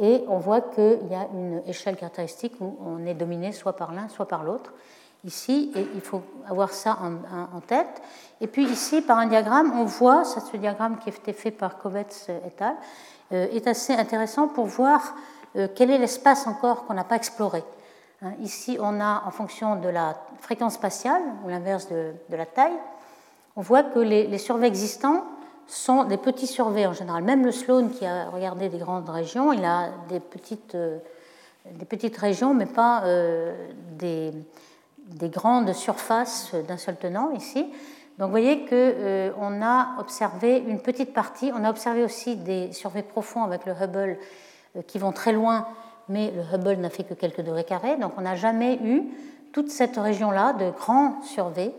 Speaker 2: Et on voit qu'il y a une échelle caractéristique où on est dominé soit par l'un, soit par l'autre ici, il faut avoir ça en, tête. Et puis ici, par un diagramme, on voit, ça, ce diagramme qui a été fait par Kovetz et al., euh, est assez intéressant pour voir euh, quel est l'espace encore qu'on n'a pas exploré. Hein, ici, on a, en fonction de la fréquence spatiale, ou l'inverse de, la taille, on voit que les, surveys existants sont des petits surveys en général. Même le Sloan, qui a regardé des grandes régions, il a des petites, euh, des petites régions, mais pas euh, des, des, grandes surfaces d'un seul tenant ici. Donc vous voyez qu'on euh, a observé une petite partie. On a observé aussi des surveys profonds avec le Hubble qui vont très loin mais le Hubble n'a fait que quelques degrés carrés, donc on n'a jamais eu toute cette région-là de grands surveys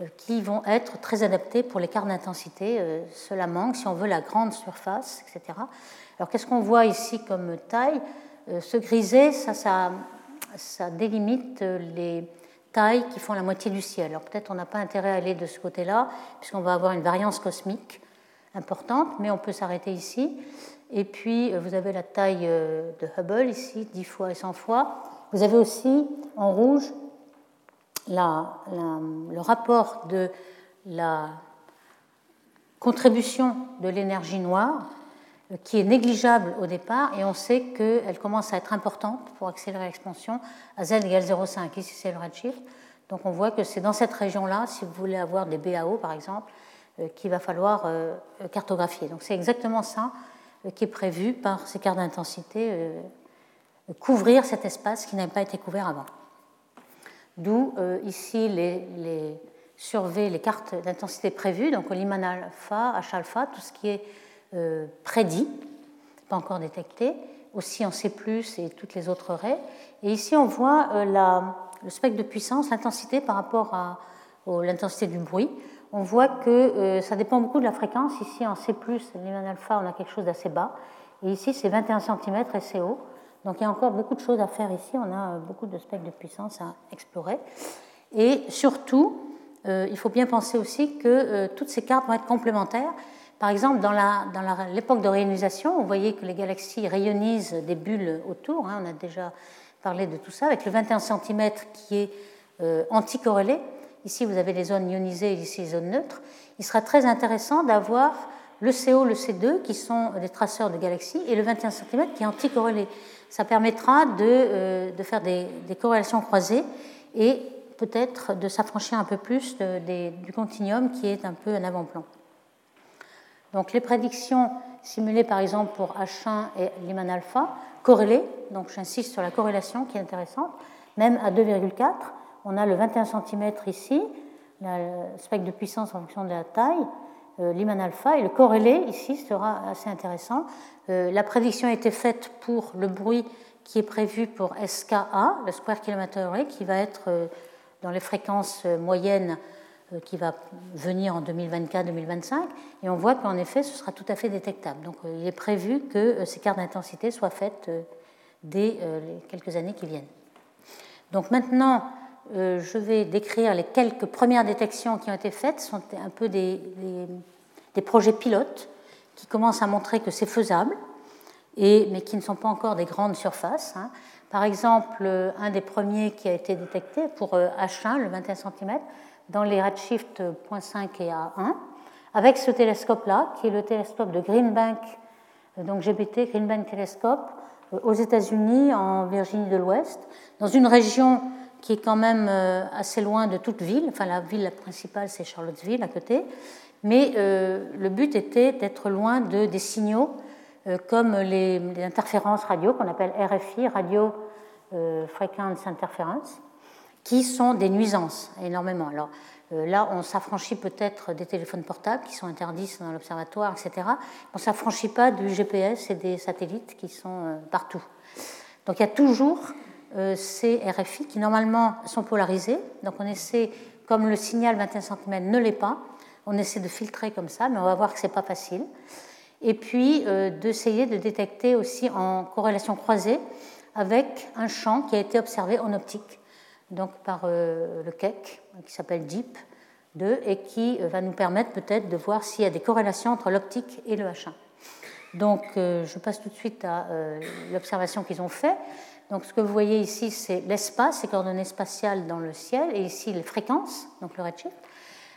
Speaker 2: euh, qui vont être très adaptés pour quarts d'intensité. Euh, cela manque si on veut la grande surface, etc. Alors qu'est-ce qu'on voit ici comme taille? Euh, Ce grisé, ça, ça, ça, délimite les qui font la moitié du ciel. Alors peut-être on n'a pas intérêt à aller de ce côté-là, puisqu'on va avoir une variance cosmique importante, mais on peut s'arrêter ici. Et puis, euh, vous avez la taille euh, de Hubble ici, 10 fois et 100 fois. Vous avez aussi en rouge le rapport de la contribution de l'énergie noire qui est négligeable au départ et on sait qu'elle commence à être importante pour accélérer l'expansion à z égale 0,5. Ici, c'est le redshift. Donc on voit que c'est dans cette région-là, si vous voulez avoir des BAO par exemple, qu'il va falloir cartographier. Donc c'est exactement ça euh, qui est prévu par ces cartes d'intensité, euh, couvrir cet espace qui n'avait pas été couvert avant. D'où euh, ici les, les les cartes d'intensité prévues, donc au Lyman alpha, H alpha, tout ce qui est prédit, pas encore détecté, aussi en C, et toutes les autres raies. Et ici, on voit le spectre de puissance, l'intensité par rapport à l'intensité du bruit on voit que euh, ça dépend beaucoup de la fréquence. Ici, en C, Lyman alpha, on a quelque chose d'assez bas. Et ici, c'est 21 cm et c'est haut. Donc il y a encore beaucoup de choses à faire ici. On a euh, beaucoup de spectres de puissance à explorer. Et surtout, euh, il faut bien penser aussi que toutes ces cartes vont être complémentaires. Par exemple, dans l'époque de réionisation, vous voyez que les galaxies rayonisent des bulles autour. Hein. on a déjà parlé de tout ça, avec le 21 cm qui est anticorrélé. Ici, vous avez les zones ionisées et ici les zones neutres. Il sera très intéressant d'avoir le CO, le C2, qui sont des traceurs de galaxies, et le 21 cm qui est anticorrélé. Ça permettra de, euh, de faire des, corrélations croisées et peut-être de s'affranchir un peu plus du continuum qui est un peu un avant-plan. Donc les prédictions simulées par exemple pour H1 et Lyman alpha, corrélées, donc j'insiste sur la corrélation qui est intéressante, même à 2,4, on a le 21 cm ici, le spectre de puissance en fonction de la taille, euh, Lyman alpha, et le corrélé ici sera assez intéressant. Euh, la prédiction a été faite pour le bruit qui est prévu pour SKA, le square kilometer qui va être euh, dans les fréquences moyennes qui va venir en 2024-2025, et on voit qu'en effet, ce sera tout à fait détectable. Donc il est prévu que ces cartes d'intensité soient faites dès les quelques années qui viennent. Donc maintenant, euh, je vais décrire les quelques premières détections qui ont été faites. Ce sont un peu des, projets pilotes qui commencent à montrer que c'est faisable, mais qui ne sont pas encore des grandes surfaces. Hein. Par exemple, un des premiers qui a été détecté pour H1, euh, le 21 cm, dans les redshifts 0.5 et A1, avec ce télescope-là, qui est le télescope de Greenbank, euh, donc GBT, Greenbank Telescope, aux États-Unis, en Virginie de l'Ouest, dans une région qui est quand même euh, assez loin de toute ville. Enfin, la ville principale, c'est Charlottesville, à côté. Mais euh, le but était d'être loin de, des signaux euh, comme les, interférences radio, qu'on appelle RFI, Radio Frequency Interference, qui sont des nuisances énormément. Alors là, on s'affranchit peut-être des téléphones portables qui sont interdits dans l'observatoire, etc. On ne s'affranchit pas du GPS et des satellites qui sont partout. Donc il y a toujours euh, ces RFI qui normalement sont polarisés. Donc on essaie, comme le signal 21 cm ne l'est pas, on essaie de filtrer comme ça, mais on va voir que ce n'est pas facile. Et puis euh, d'essayer de détecter aussi en corrélation croisée avec un champ qui a été observé en optique, donc par euh, le Keck, qui s'appelle DEEP 2, et qui va nous permettre peut-être de voir s'il y a des corrélations entre l'optique et le H1. Donc je passe tout de suite à l'observation qu'ils ont faite. Donc ce que vous voyez ici, c'est l'espace, les coordonnées spatiales dans le ciel, et ici les fréquences, donc le redshift.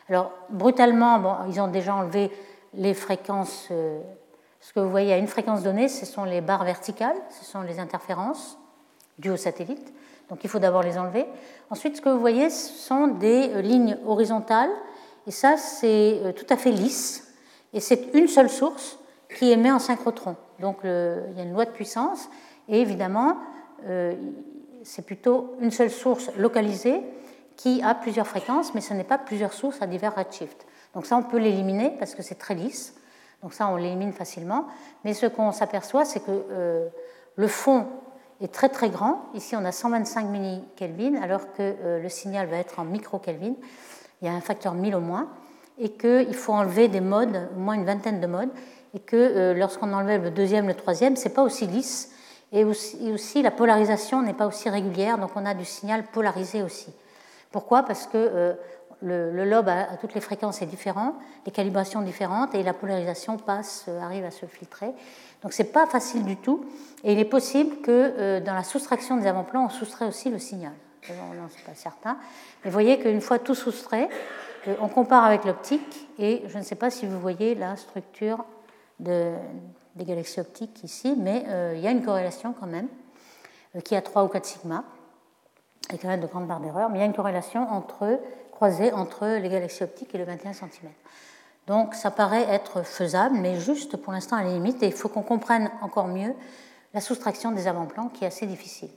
Speaker 2: Alors brutalement, bon, ils ont déjà enlevé les fréquences. Euh, ce que vous voyez à une fréquence donnée, ce sont les barres verticales, ce sont les interférences dues au satellite. Donc il faut d'abord les enlever. Ensuite, ce que vous voyez, ce sont des lignes horizontales. Et ça, c'est tout à fait lisse. Et c'est une seule source qui émet en synchrotron. Donc il y a une loi de puissance. Et évidemment, c'est plutôt une seule source localisée qui a plusieurs fréquences, mais ce n'est pas plusieurs sources à divers redshifts. Donc ça, on peut l'éliminer parce que c'est très lisse. Donc ça, on l'élimine facilement. Mais ce qu'on s'aperçoit, c'est que euh, le fond est très très grand. Ici, on a 125 millikelvin, alors que euh, le signal va être en microkelvin. Il y a un facteur 1000 au moins. Et qu'il faut enlever des modes, au moins une vingtaine de modes. Et que euh, lorsqu'on enlève le deuxième, le troisième, c'est pas aussi lisse. Et aussi, la polarisation n'est pas aussi régulière, donc on a du signal polarisé aussi. Pourquoi? Parce que le, lobe a, toutes les fréquences est différent, les calibrations différentes, et la polarisation passe, euh, arrive à se filtrer. Donc c'est pas facile du tout, et il est possible que euh, dans la soustraction des avant-plans, on soustrait aussi le signal. Euh, non, c'est pas certain. Mais vous voyez qu'une fois tout soustrait, on compare avec l'optique, et je ne sais pas si vous voyez la structure de, des galaxies optiques ici, mais il y a une corrélation quand même, qui a 3 ou 4 sigma, et quand même de grandes barres d'erreur, mais il y a une corrélation entre entre les galaxies optiques et le 21 cm. Donc ça paraît être faisable, mais juste pour l'instant à la limite, et il faut qu'on comprenne encore mieux la soustraction des avant-plans qui est assez difficile.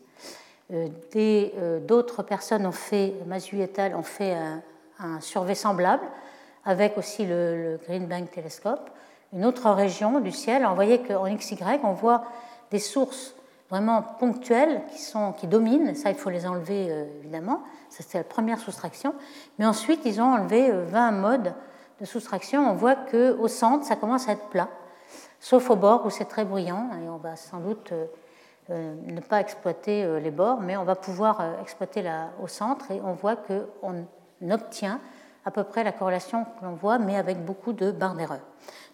Speaker 2: Euh, euh, d'autres personnes ont fait, Masu et al. ont fait un, survey semblable avec aussi le, Green Bank Telescope, une autre région du ciel. On voyait qu'en XY, on voit des sources vraiment ponctuelles qui, sont, qui dominent, ça il faut les enlever euh, évidemment, ça c'était la première soustraction, mais ensuite ils ont enlevé 20 euh, modes de soustraction, on voit qu'au centre ça commence à être plat, sauf au bord où c'est très bruyant, et on va sans doute euh, ne pas exploiter les bords, mais on va pouvoir exploiter au centre et on voit qu'on obtient à peu près la corrélation que l'on voit, mais avec beaucoup de barres d'erreur.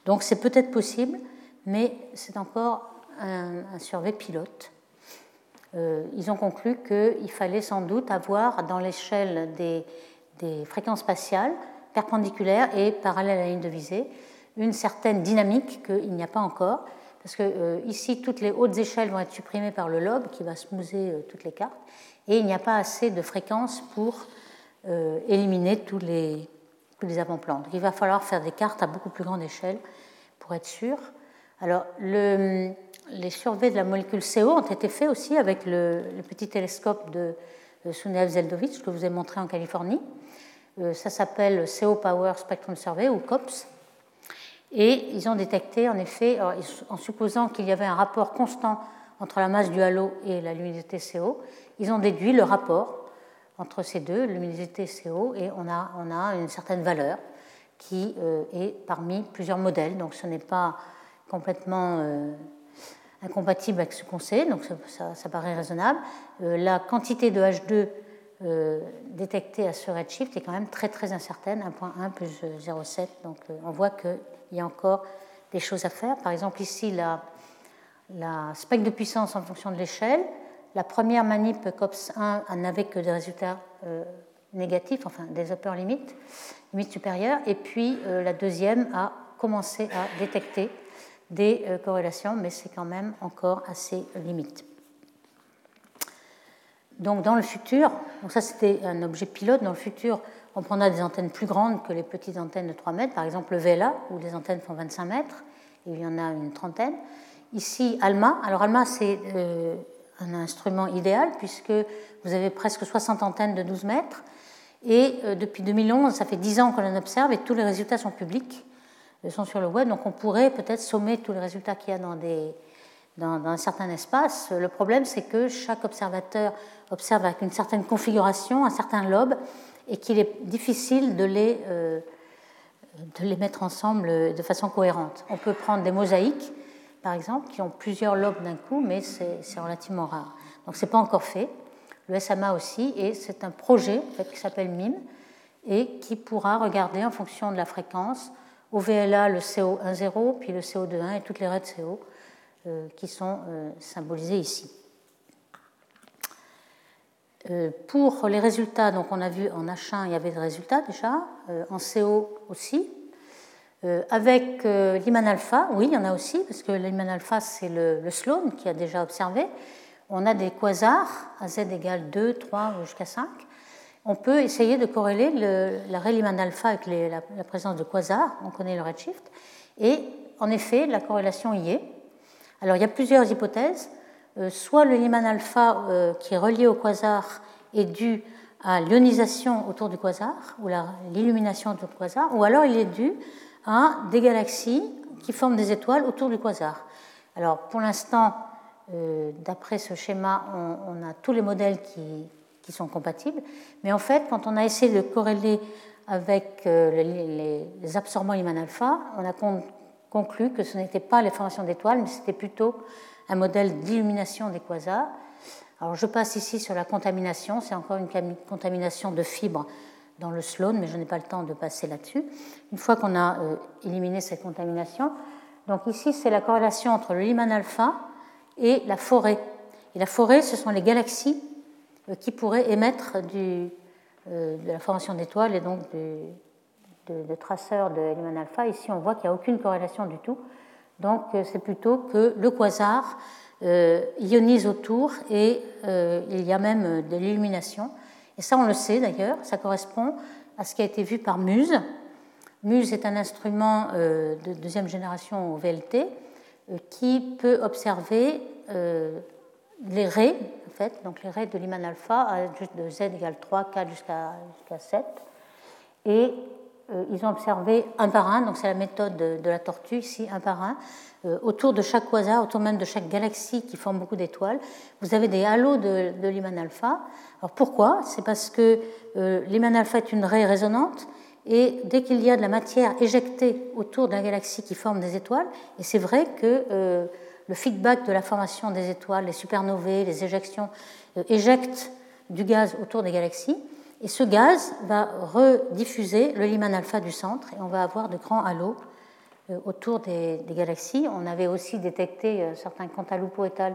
Speaker 2: Donc c'est peut-être possible, mais c'est encore un, survey pilote. Euh, ils ont conclu qu'il fallait sans doute avoir dans l'échelle des, fréquences spatiales perpendiculaires et parallèles à la ligne de visée une certaine dynamique qu'il n'y a pas encore, parce que euh, ici toutes les hautes échelles vont être supprimées par le lobe qui va smooser euh, toutes les cartes, et il n'y a pas assez de fréquences pour éliminer tous les, avant-plans. Donc il va falloir faire des cartes à beaucoup plus grande échelle pour être sûr. Alors le, les surveys de la molécule CO ont été faits aussi avec le, petit télescope de, Sunev Zeldovich que je vous ai montré en Californie. Euh, ça s'appelle CO Power Spectrum Survey ou COPS. Et ils ont détecté, en effet, en supposant qu'il y avait un rapport constant entre la masse du halo et la luminosité CO, ils ont déduit le rapport entre ces deux, luminosité CO, et on a, une certaine valeur qui euh, est parmi plusieurs modèles. Donc ce n'est pas complètement euh, incompatible avec ce qu'on sait, donc ça, paraît raisonnable. La quantité de H2 euh, détectée à ce redshift est quand même très très incertaine, 1.1 plus 0,7. Donc euh, on voit qu'il y a encore des choses à faire. Par exemple ici la, la spectre de puissance en fonction de l'échelle. La première manip COPS1 n'avait que des résultats négatifs, enfin des upper limits, limites supérieures, et puis la deuxième a commencé à détecter des euh, corrélations, mais c'est quand même encore assez limite. Donc dans le futur, ça c'était un objet pilote, dans le futur on prendra des antennes plus grandes que les petites antennes de 3 mètres, par exemple le VLA où les antennes font 25 mètres, il y en a une trentaine. Ici ALMA, alors ALMA c'est euh, un instrument idéal puisque vous avez presque 60 antennes de 12 mètres, et euh, depuis 2011, ça fait 10 ans qu'on en observe et tous les résultats sont publics sont sur le web, donc on pourrait peut-être sommer tous les résultats qu'il y a dans, des, dans, un certain espace. Le problème, c'est que chaque observateur observe avec une certaine configuration, un certain lobe, et qu'il est difficile de les, euh, de les mettre ensemble de façon cohérente. On peut prendre des mosaïques, par exemple, qui ont plusieurs lobes d'un coup, mais c'est relativement rare. Donc ce n'est pas encore fait. Le SMA aussi, et c'est un projet en fait, qui s'appelle MIM, et qui pourra regarder en fonction de la fréquence au VLA, le CO10, puis le CO21 et toutes les raies de CO qui sont euh, symbolisées ici. Euh, pour les résultats, donc on a vu en H1, il y avait des résultats déjà, en CO aussi. avec l'Iman alpha, oui, il y en a aussi, parce que l'Iman alpha, c'est le, Sloan qui a déjà observé. on a des quasars à z égale 2, 3 jusqu'à 5, on peut essayer de corréler le, la Rayleigh alpha avec la, présence de quasars, on connaît le redshift, et en effet, la corrélation y est. Alors il y a plusieurs hypothèses. Euh, soit le Lyman alpha euh, qui est relié au quasar est dû à l'ionisation autour du quasar, ou l'illumination autour du quasar, ou alors il est dû à des galaxies qui forment des étoiles autour du quasar. Alors pour l'instant, euh, d'après ce schéma, on, a tous les modèles qui, sont compatibles, mais en fait, quand on a essayé de corréler avec les, les, absorbants Lyman alpha, on a conclu que ce n'était pas les formations d'étoiles, mais c'était plutôt un modèle d'illumination des quasars. Alors je passe ici sur la contamination, c'est encore une contamination de fibres dans le Sloan, mais je n'ai pas le temps de passer là-dessus. Une fois qu'on a euh, éliminé cette contamination, donc ici c'est la corrélation entre le Lyman alpha et la forêt. Et la forêt, ce sont les galaxies euh, qui pourraient émettre du, euh, de la formation d'étoiles et donc de, traceurs de Lyman alpha. Ici, on voit qu'il n'y a aucune corrélation du tout. Donc euh, c'est plutôt que le quasar euh, ionise autour et euh, il y a même de l'illumination. Et ça, on le sait d'ailleurs, ça correspond à ce qui a été vu par MUSE. MUSE est un instrument de deuxième génération au VLT qui peut observer les raies, en fait, donc les raies de Lyman alpha de z égale 3, 4 jusqu'à 7. Et ils ont observé un par un, donc c'est la méthode de, la tortue ici, un par un, euh, autour de chaque quasar, autour même de chaque galaxie qui forme beaucoup d'étoiles, vous avez des halos de, de Lyman alpha. Alors pourquoi? C'est parce que euh, Lyman alpha est une raie résonante et dès qu'il y a de la matière éjectée autour d'une galaxie qui forme des étoiles, et c'est vrai que euh, le feedback de la formation des étoiles, les supernovae, les éjections, éjectent du gaz autour des galaxies. Et ce gaz va rediffuser le Lyman alpha du centre et on va avoir de grands halos euh, autour des, galaxies. On avait aussi détecté, euh, certains Cantalupo et al.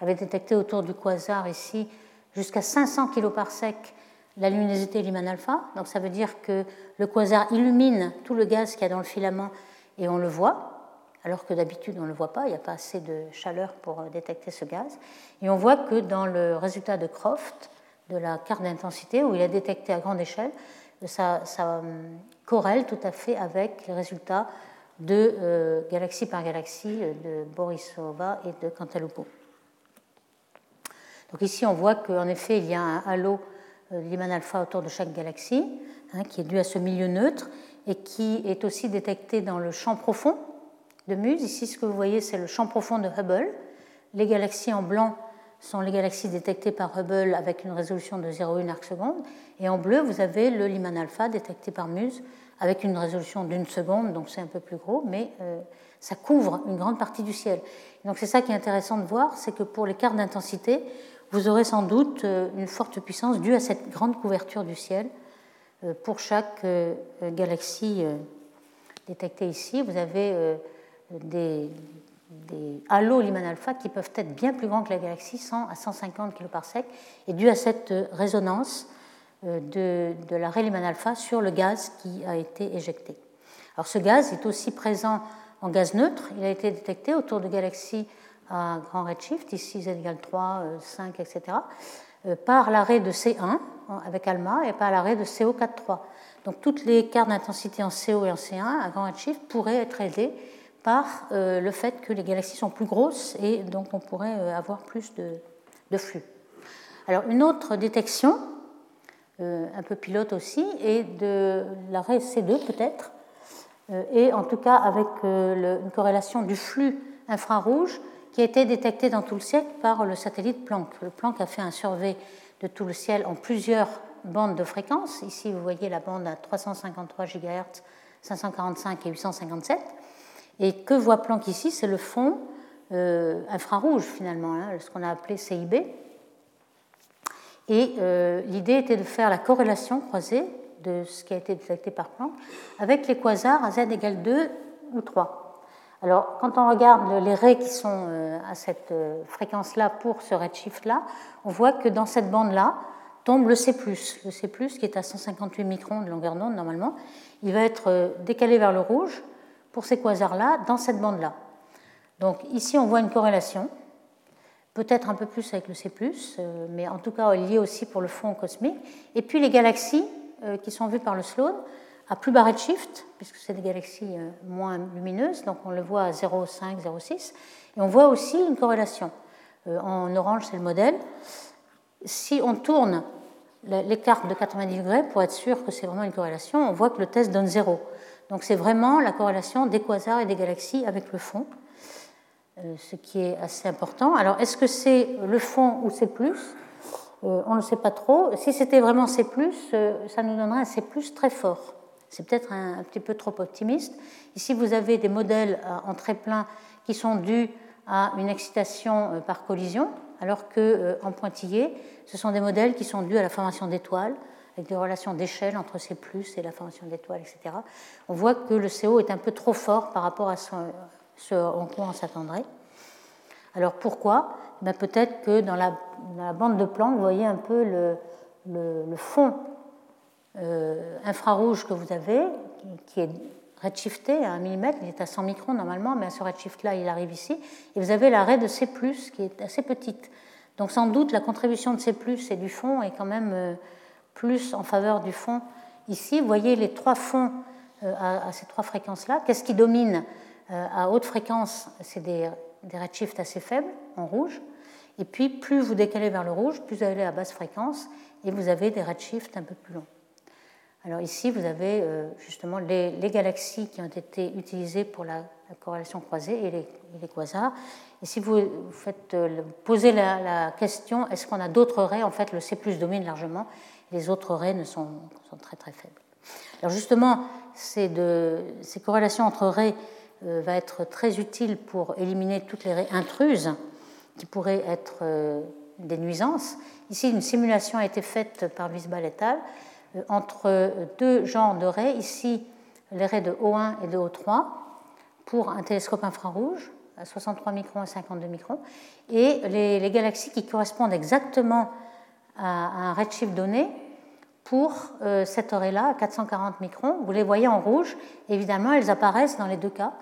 Speaker 2: avaient détecté autour du quasar ici jusqu'à 500 kg par sec la luminosité Lyman alpha. Donc ça veut dire que le quasar illumine tout le gaz qu'il y a dans le filament et on le voit, alors que d'habitude on ne le voit pas, il n'y a pas assez de chaleur pour euh, détecter ce gaz. Et on voit que dans le résultat de Croft, de la carte d'intensité où il a détecté à grande échelle, ça, ça hum, corrèle tout à fait avec les résultats de euh, galaxie par galaxie euh, de Borisova et de Cantalupo. Donc ici, on voit qu'en effet, il y a un halo euh, Lyman alpha autour de chaque galaxie, hein, qui est dû à ce milieu neutre et qui est aussi détecté dans le champ profond de Muse. Ici, ce que vous voyez, c'est le champ profond de Hubble. Les galaxies en blanc sont les galaxies détectées par Hubble avec une résolution de 0,1 arc seconde. Et en bleu, vous avez le Lyman alpha détecté par MUSE avec une résolution d'une seconde, donc c'est un peu plus gros, mais euh, ça couvre une grande partie du ciel. donc c'est ça qui est intéressant de voir, c'est que pour les cartes d'intensité, vous aurez sans doute euh, une forte puissance due à cette grande couverture du ciel. Euh, pour chaque galaxie détectée ici, vous avez des, des halos Lyman alpha qui peuvent être bien plus grands que la galaxie, 100 à 150 kg par sec, et dû à cette résonance euh, de, de la raie Lyman alpha sur le gaz qui a été éjecté. Alors ce gaz est aussi présent en gaz neutre, il a été détecté autour de galaxies à grand redshift, ici z égale 3, 5, etc., par l'arrêt de C1 avec ALMA et par l'arrêt de CO4-3. Donc toutes les cartes d'intensité en CO et en C1 à grand redshift pourraient être aidées par euh, le fait que les galaxies sont plus grosses et donc on pourrait euh, avoir plus de, flux. Alors une autre détection, euh, un peu pilote aussi, est de l'arrêt C2 peut-être, et en tout cas avec une corrélation du flux infrarouge qui a été détecté dans tout le ciel par le satellite Planck. Le Planck a fait un survey de tout le ciel en plusieurs bandes de fréquences. Ici, vous voyez la bande à 353 GHz, 545 et 857. Et que voit Planck ici? C'est le fond euh, infrarouge finalement, hein, ce qu'on a appelé CIB. Et euh, l'idée était de faire la corrélation croisée de ce qui a été détecté par Planck avec les quasars à z égale 2 ou 3. Alors, quand on regarde les raies qui sont euh, à cette fréquence-là pour ce redshift-là, on voit que dans cette bande-là tombe le C+. Le C+, qui est à 158 microns de longueur d'onde normalement, il va être décalé vers le rouge pour ces quasars-là dans cette bande-là. Donc ici, on voit une corrélation peut-être un peu plus avec le C, mais en tout cas lié aussi pour le fond cosmique. Et puis les galaxies qui sont vues par le Sloan à plus bas redshift, puisque c'est des galaxies moins lumineuses, donc on le voit à 0,5, 0,6. Et on voit aussi une corrélation. En orange, c'est le modèle. Si on tourne les cartes de 90 degrés pour être sûr que c'est vraiment une corrélation, on voit que le test donne zéro. Donc c'est vraiment la corrélation des quasars et des galaxies avec le fond, euh, ce qui est assez important. Alors est-ce que c'est le fond ou C euh, On ne sait pas trop. Si c'était vraiment C, euh, ça nous donnerait un C très fort. C'est peut-être un, petit peu trop optimiste. Ici, vous avez des modèles en très plein qui sont dus à une excitation par collision, alors qu'en pointillé, ce sont des modèles qui sont dus à la formation d'étoiles, avec des relations d'échelle entre C et la formation d'étoiles, etc. On voit que le CO est un peu trop fort par rapport à ce, en quoi on s'attendrait. Alors pourquoi? Ben Peut-être que dans la, bande de Planck, vous voyez un peu le, fond euh, infrarouge que vous avez, qui, est redshifté à 1 mm, il est à 100 microns normalement, mais à ce redshift-là, il arrive ici. Et vous avez l'arrêt de C, qui est assez petite. Donc sans doute la contribution de C et du fond est quand même euh, plus en faveur du fond. Ici, vous voyez les trois fonds euh, à, ces trois fréquences-là. Qu'est-ce qui domine euh, à haute fréquence C'est des, des redshifts assez faibles, en rouge. Et puis, plus vous décalez vers le rouge, plus vous allez à basse fréquence, et vous avez des redshifts un peu plus longs. Alors ici, vous avez justement les, galaxies qui ont été utilisées pour la, corrélation croisée et les, quasars. Et si vous, faites, euh, posez la, question, est-ce qu'on a d'autres raies? En fait, le C domine largement, les autres raies sont, sont très très faibles. Alors justement, ces, corrélations entre raies euh, va être très utile pour éliminer toutes les raies intruses qui pourraient être euh, des nuisances. Ici, une simulation a été faite par Wiesball et al. entre deux genres de raies. Ici, les raies de O1 et de O3 pour un télescope infrarouge à 63 microns et 52 microns, et les, galaxies qui correspondent exactement à, un redshift donné pour euh, cette oreille-là, à 440 microns. Vous les voyez en rouge, évidemment, elles apparaissent dans les deux cas.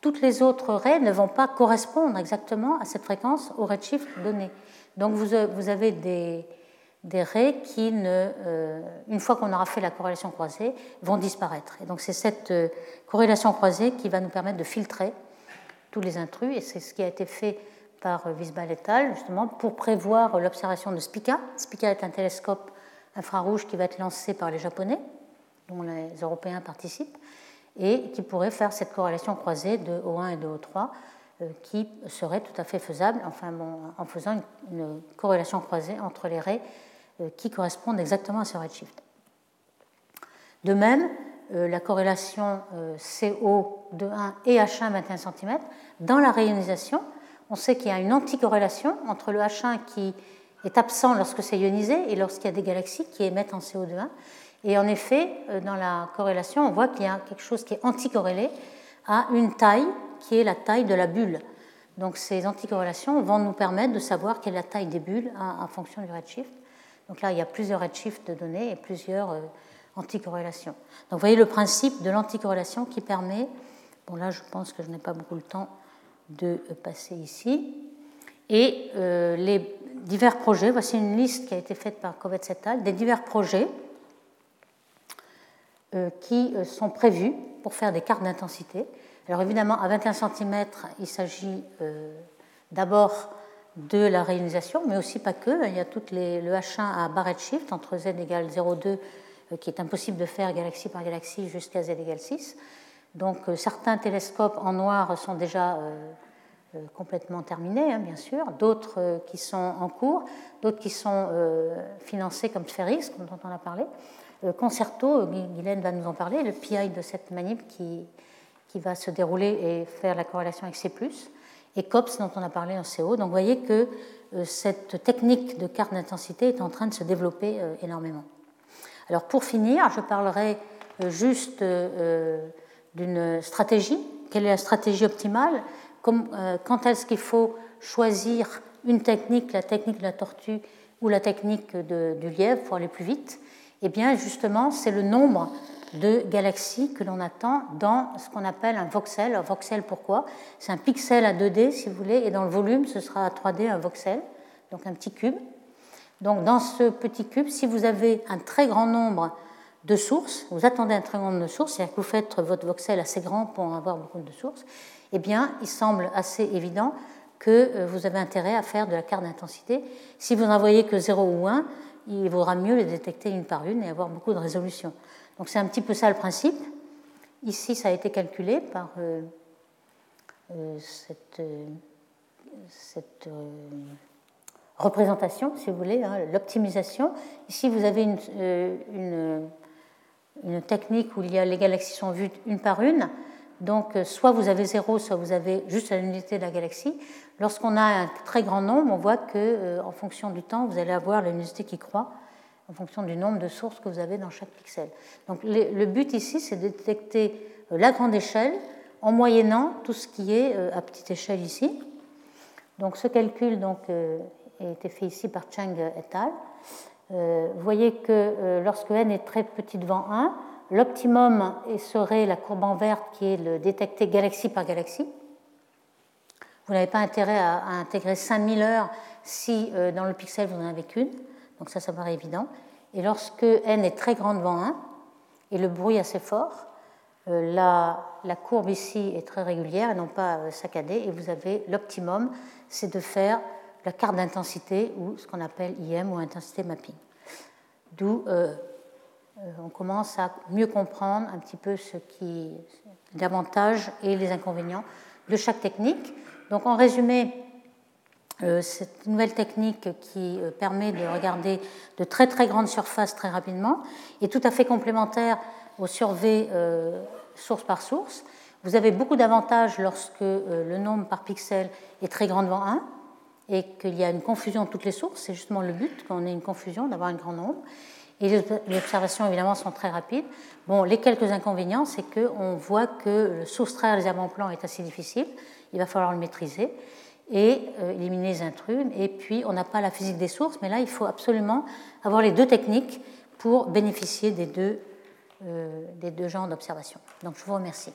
Speaker 2: Toutes les autres raies ne vont pas correspondre exactement à cette fréquence au redshift donné. Donc vous, vous avez des, des raies qui, ne, euh, une fois qu'on aura fait la corrélation croisée, vont disparaître. Et donc c'est cette euh, corrélation croisée qui va nous permettre de filtrer tous les intrus, et c'est ce qui a été fait par Wiesball et al., justement, pour prévoir l'observation de Spica. Spica est un télescope infrarouge qui va être lancé par les Japonais, dont les Européens participent, et qui pourrait faire cette corrélation croisée de O1 et de O3, euh, qui serait tout à fait faisable, enfin en faisant une, corrélation croisée entre les raies euh, qui correspondent exactement à ce redshift. De même, euh, la corrélation euh, CO de 1 et H1 21 cm, dans la rayonisation, on sait qu'il y a une anticorrélation entre le H1 qui est absent lorsque c'est ionisé et lorsqu'il y a des galaxies qui émettent en CO2. Et en effet, euh, dans la corrélation, on voit qu'il y a quelque chose qui est anticorrélé à une taille qui est la taille de la bulle. Donc ces anticorrélations vont nous permettre de savoir quelle est la taille des bulles en fonction du redshift. Donc là, il y a plusieurs redshifts de données et plusieurs anticorrélation. Donc vous voyez le principe de l'anticorrélation qui permet, bon là je pense que je n'ai pas beaucoup le temps de passer ici, et euh, les divers projets, voici une liste qui a été faite par Kovetz et al. des divers projets euh, qui euh, sont prévus pour faire des cartes d'intensité. Alors évidemment, à 21 cm, il s'agit d'abord de la réalisation, mais aussi pas que. Il y a tout les, le H1 à barret shift entre z égale 0,2 euh, qui est impossible de faire galaxie par galaxie jusqu'à z égale 6. Donc euh, certains télescopes en noir sont déjà euh, complètement terminés, hein, bien sûr, d'autres qui sont en cours, d'autres qui sont financés comme Spherix, dont on a parlé. Concerto, Guylaine va nous en parler, le PI de cette manip qui, qui va se dérouler et faire la corrélation avec C+, et COPS dont on a parlé en CO. Donc vous voyez que cette technique de carte d'intensité est en train de se développer énormément. Alors pour finir, je parlerai euh, juste euh, d'une stratégie. Quelle est la stratégie optimale? Euh, Quand est-ce qu'il faut choisir une technique, la technique de la tortue ou la technique du lièvre pour aller plus vite? Eh bien, justement, c'est le nombre de galaxies que l'on attend dans ce qu'on appelle un voxel. Voxel, pourquoi? C'est un pixel à 2D, si vous voulez, et dans le volume, ce sera à 3D un voxel, donc un petit cube. Donc dans ce petit cube, si vous avez un très grand nombre de sources, vous attendez un très grand nombre de sources, c'est-à-dire que vous faites votre voxel assez grand pour avoir beaucoup de sources, eh bien, il semble assez évident que euh, vous avez intérêt à faire de la carte d'intensité. Si vous n'en voyez que 0 ou 1, il vaudra mieux les détecter une par une et avoir beaucoup de résolution. Donc c'est un petit peu ça le principe. Ici, ça a été calculé par euh, euh, cette, représentation, si vous voulez, hein, l'optimisation. Ici, vous avez une, une, technique où il y a, les galaxies sont vues une par une. Donc, euh, soit vous avez zéro, soit vous avez juste l'unité de la galaxie. Lorsqu'on a un très grand nombre, on voit que, euh, en fonction du temps, vous allez avoir l'unité qui croît en fonction du nombre de sources que vous avez dans chaque pixel. Donc, le but ici, c'est de détecter euh, la grande échelle en moyennant tout ce qui est à petite échelle ici. Donc, ce calcul donc, a été fait ici par Chang et al. Vous voyez que lorsque n est très petit devant 1, L'optimum serait la courbe en verte qui est le détecter galaxie par galaxie. Vous n'avez pas intérêt à, intégrer 5000 heures si euh, dans le pixel vous n'en avez qu'une. Donc ça, ça paraît évident. Et lorsque n est très grand devant 1 et le bruit assez fort, euh, la, courbe ici est très régulière et non pas euh, saccadée. Et vous avez l'optimum, c'est de faire la carte d'intensité ou ce qu'on appelle IM ou intensité mapping. D'où euh, on commence à mieux comprendre un petit peu ce qui l'avantage et les inconvénients de chaque technique. Donc en résumé, euh, cette nouvelle technique qui euh, permet de regarder de très très grandes surfaces très rapidement est tout à fait complémentaire au survey source par source. Vous avez beaucoup d'avantages lorsque le nombre par pixel est très grand devant 1 et qu'il y a une confusion de toutes les sources. C'est justement le but, qu'on ait une confusion, d'avoir un grand nombre. Et les observations, évidemment, sont très rapides. Bon, les quelques inconvénients, c'est qu'on voit que soustraire les avant-plans est assez difficile. Il va falloir le maîtriser et euh, éliminer les intrus. Et puis, on n'a pas la physique des sources, mais là, il faut absolument avoir les deux techniques pour bénéficier des deux, euh, des deux genres d'observation. Donc, je vous remercie.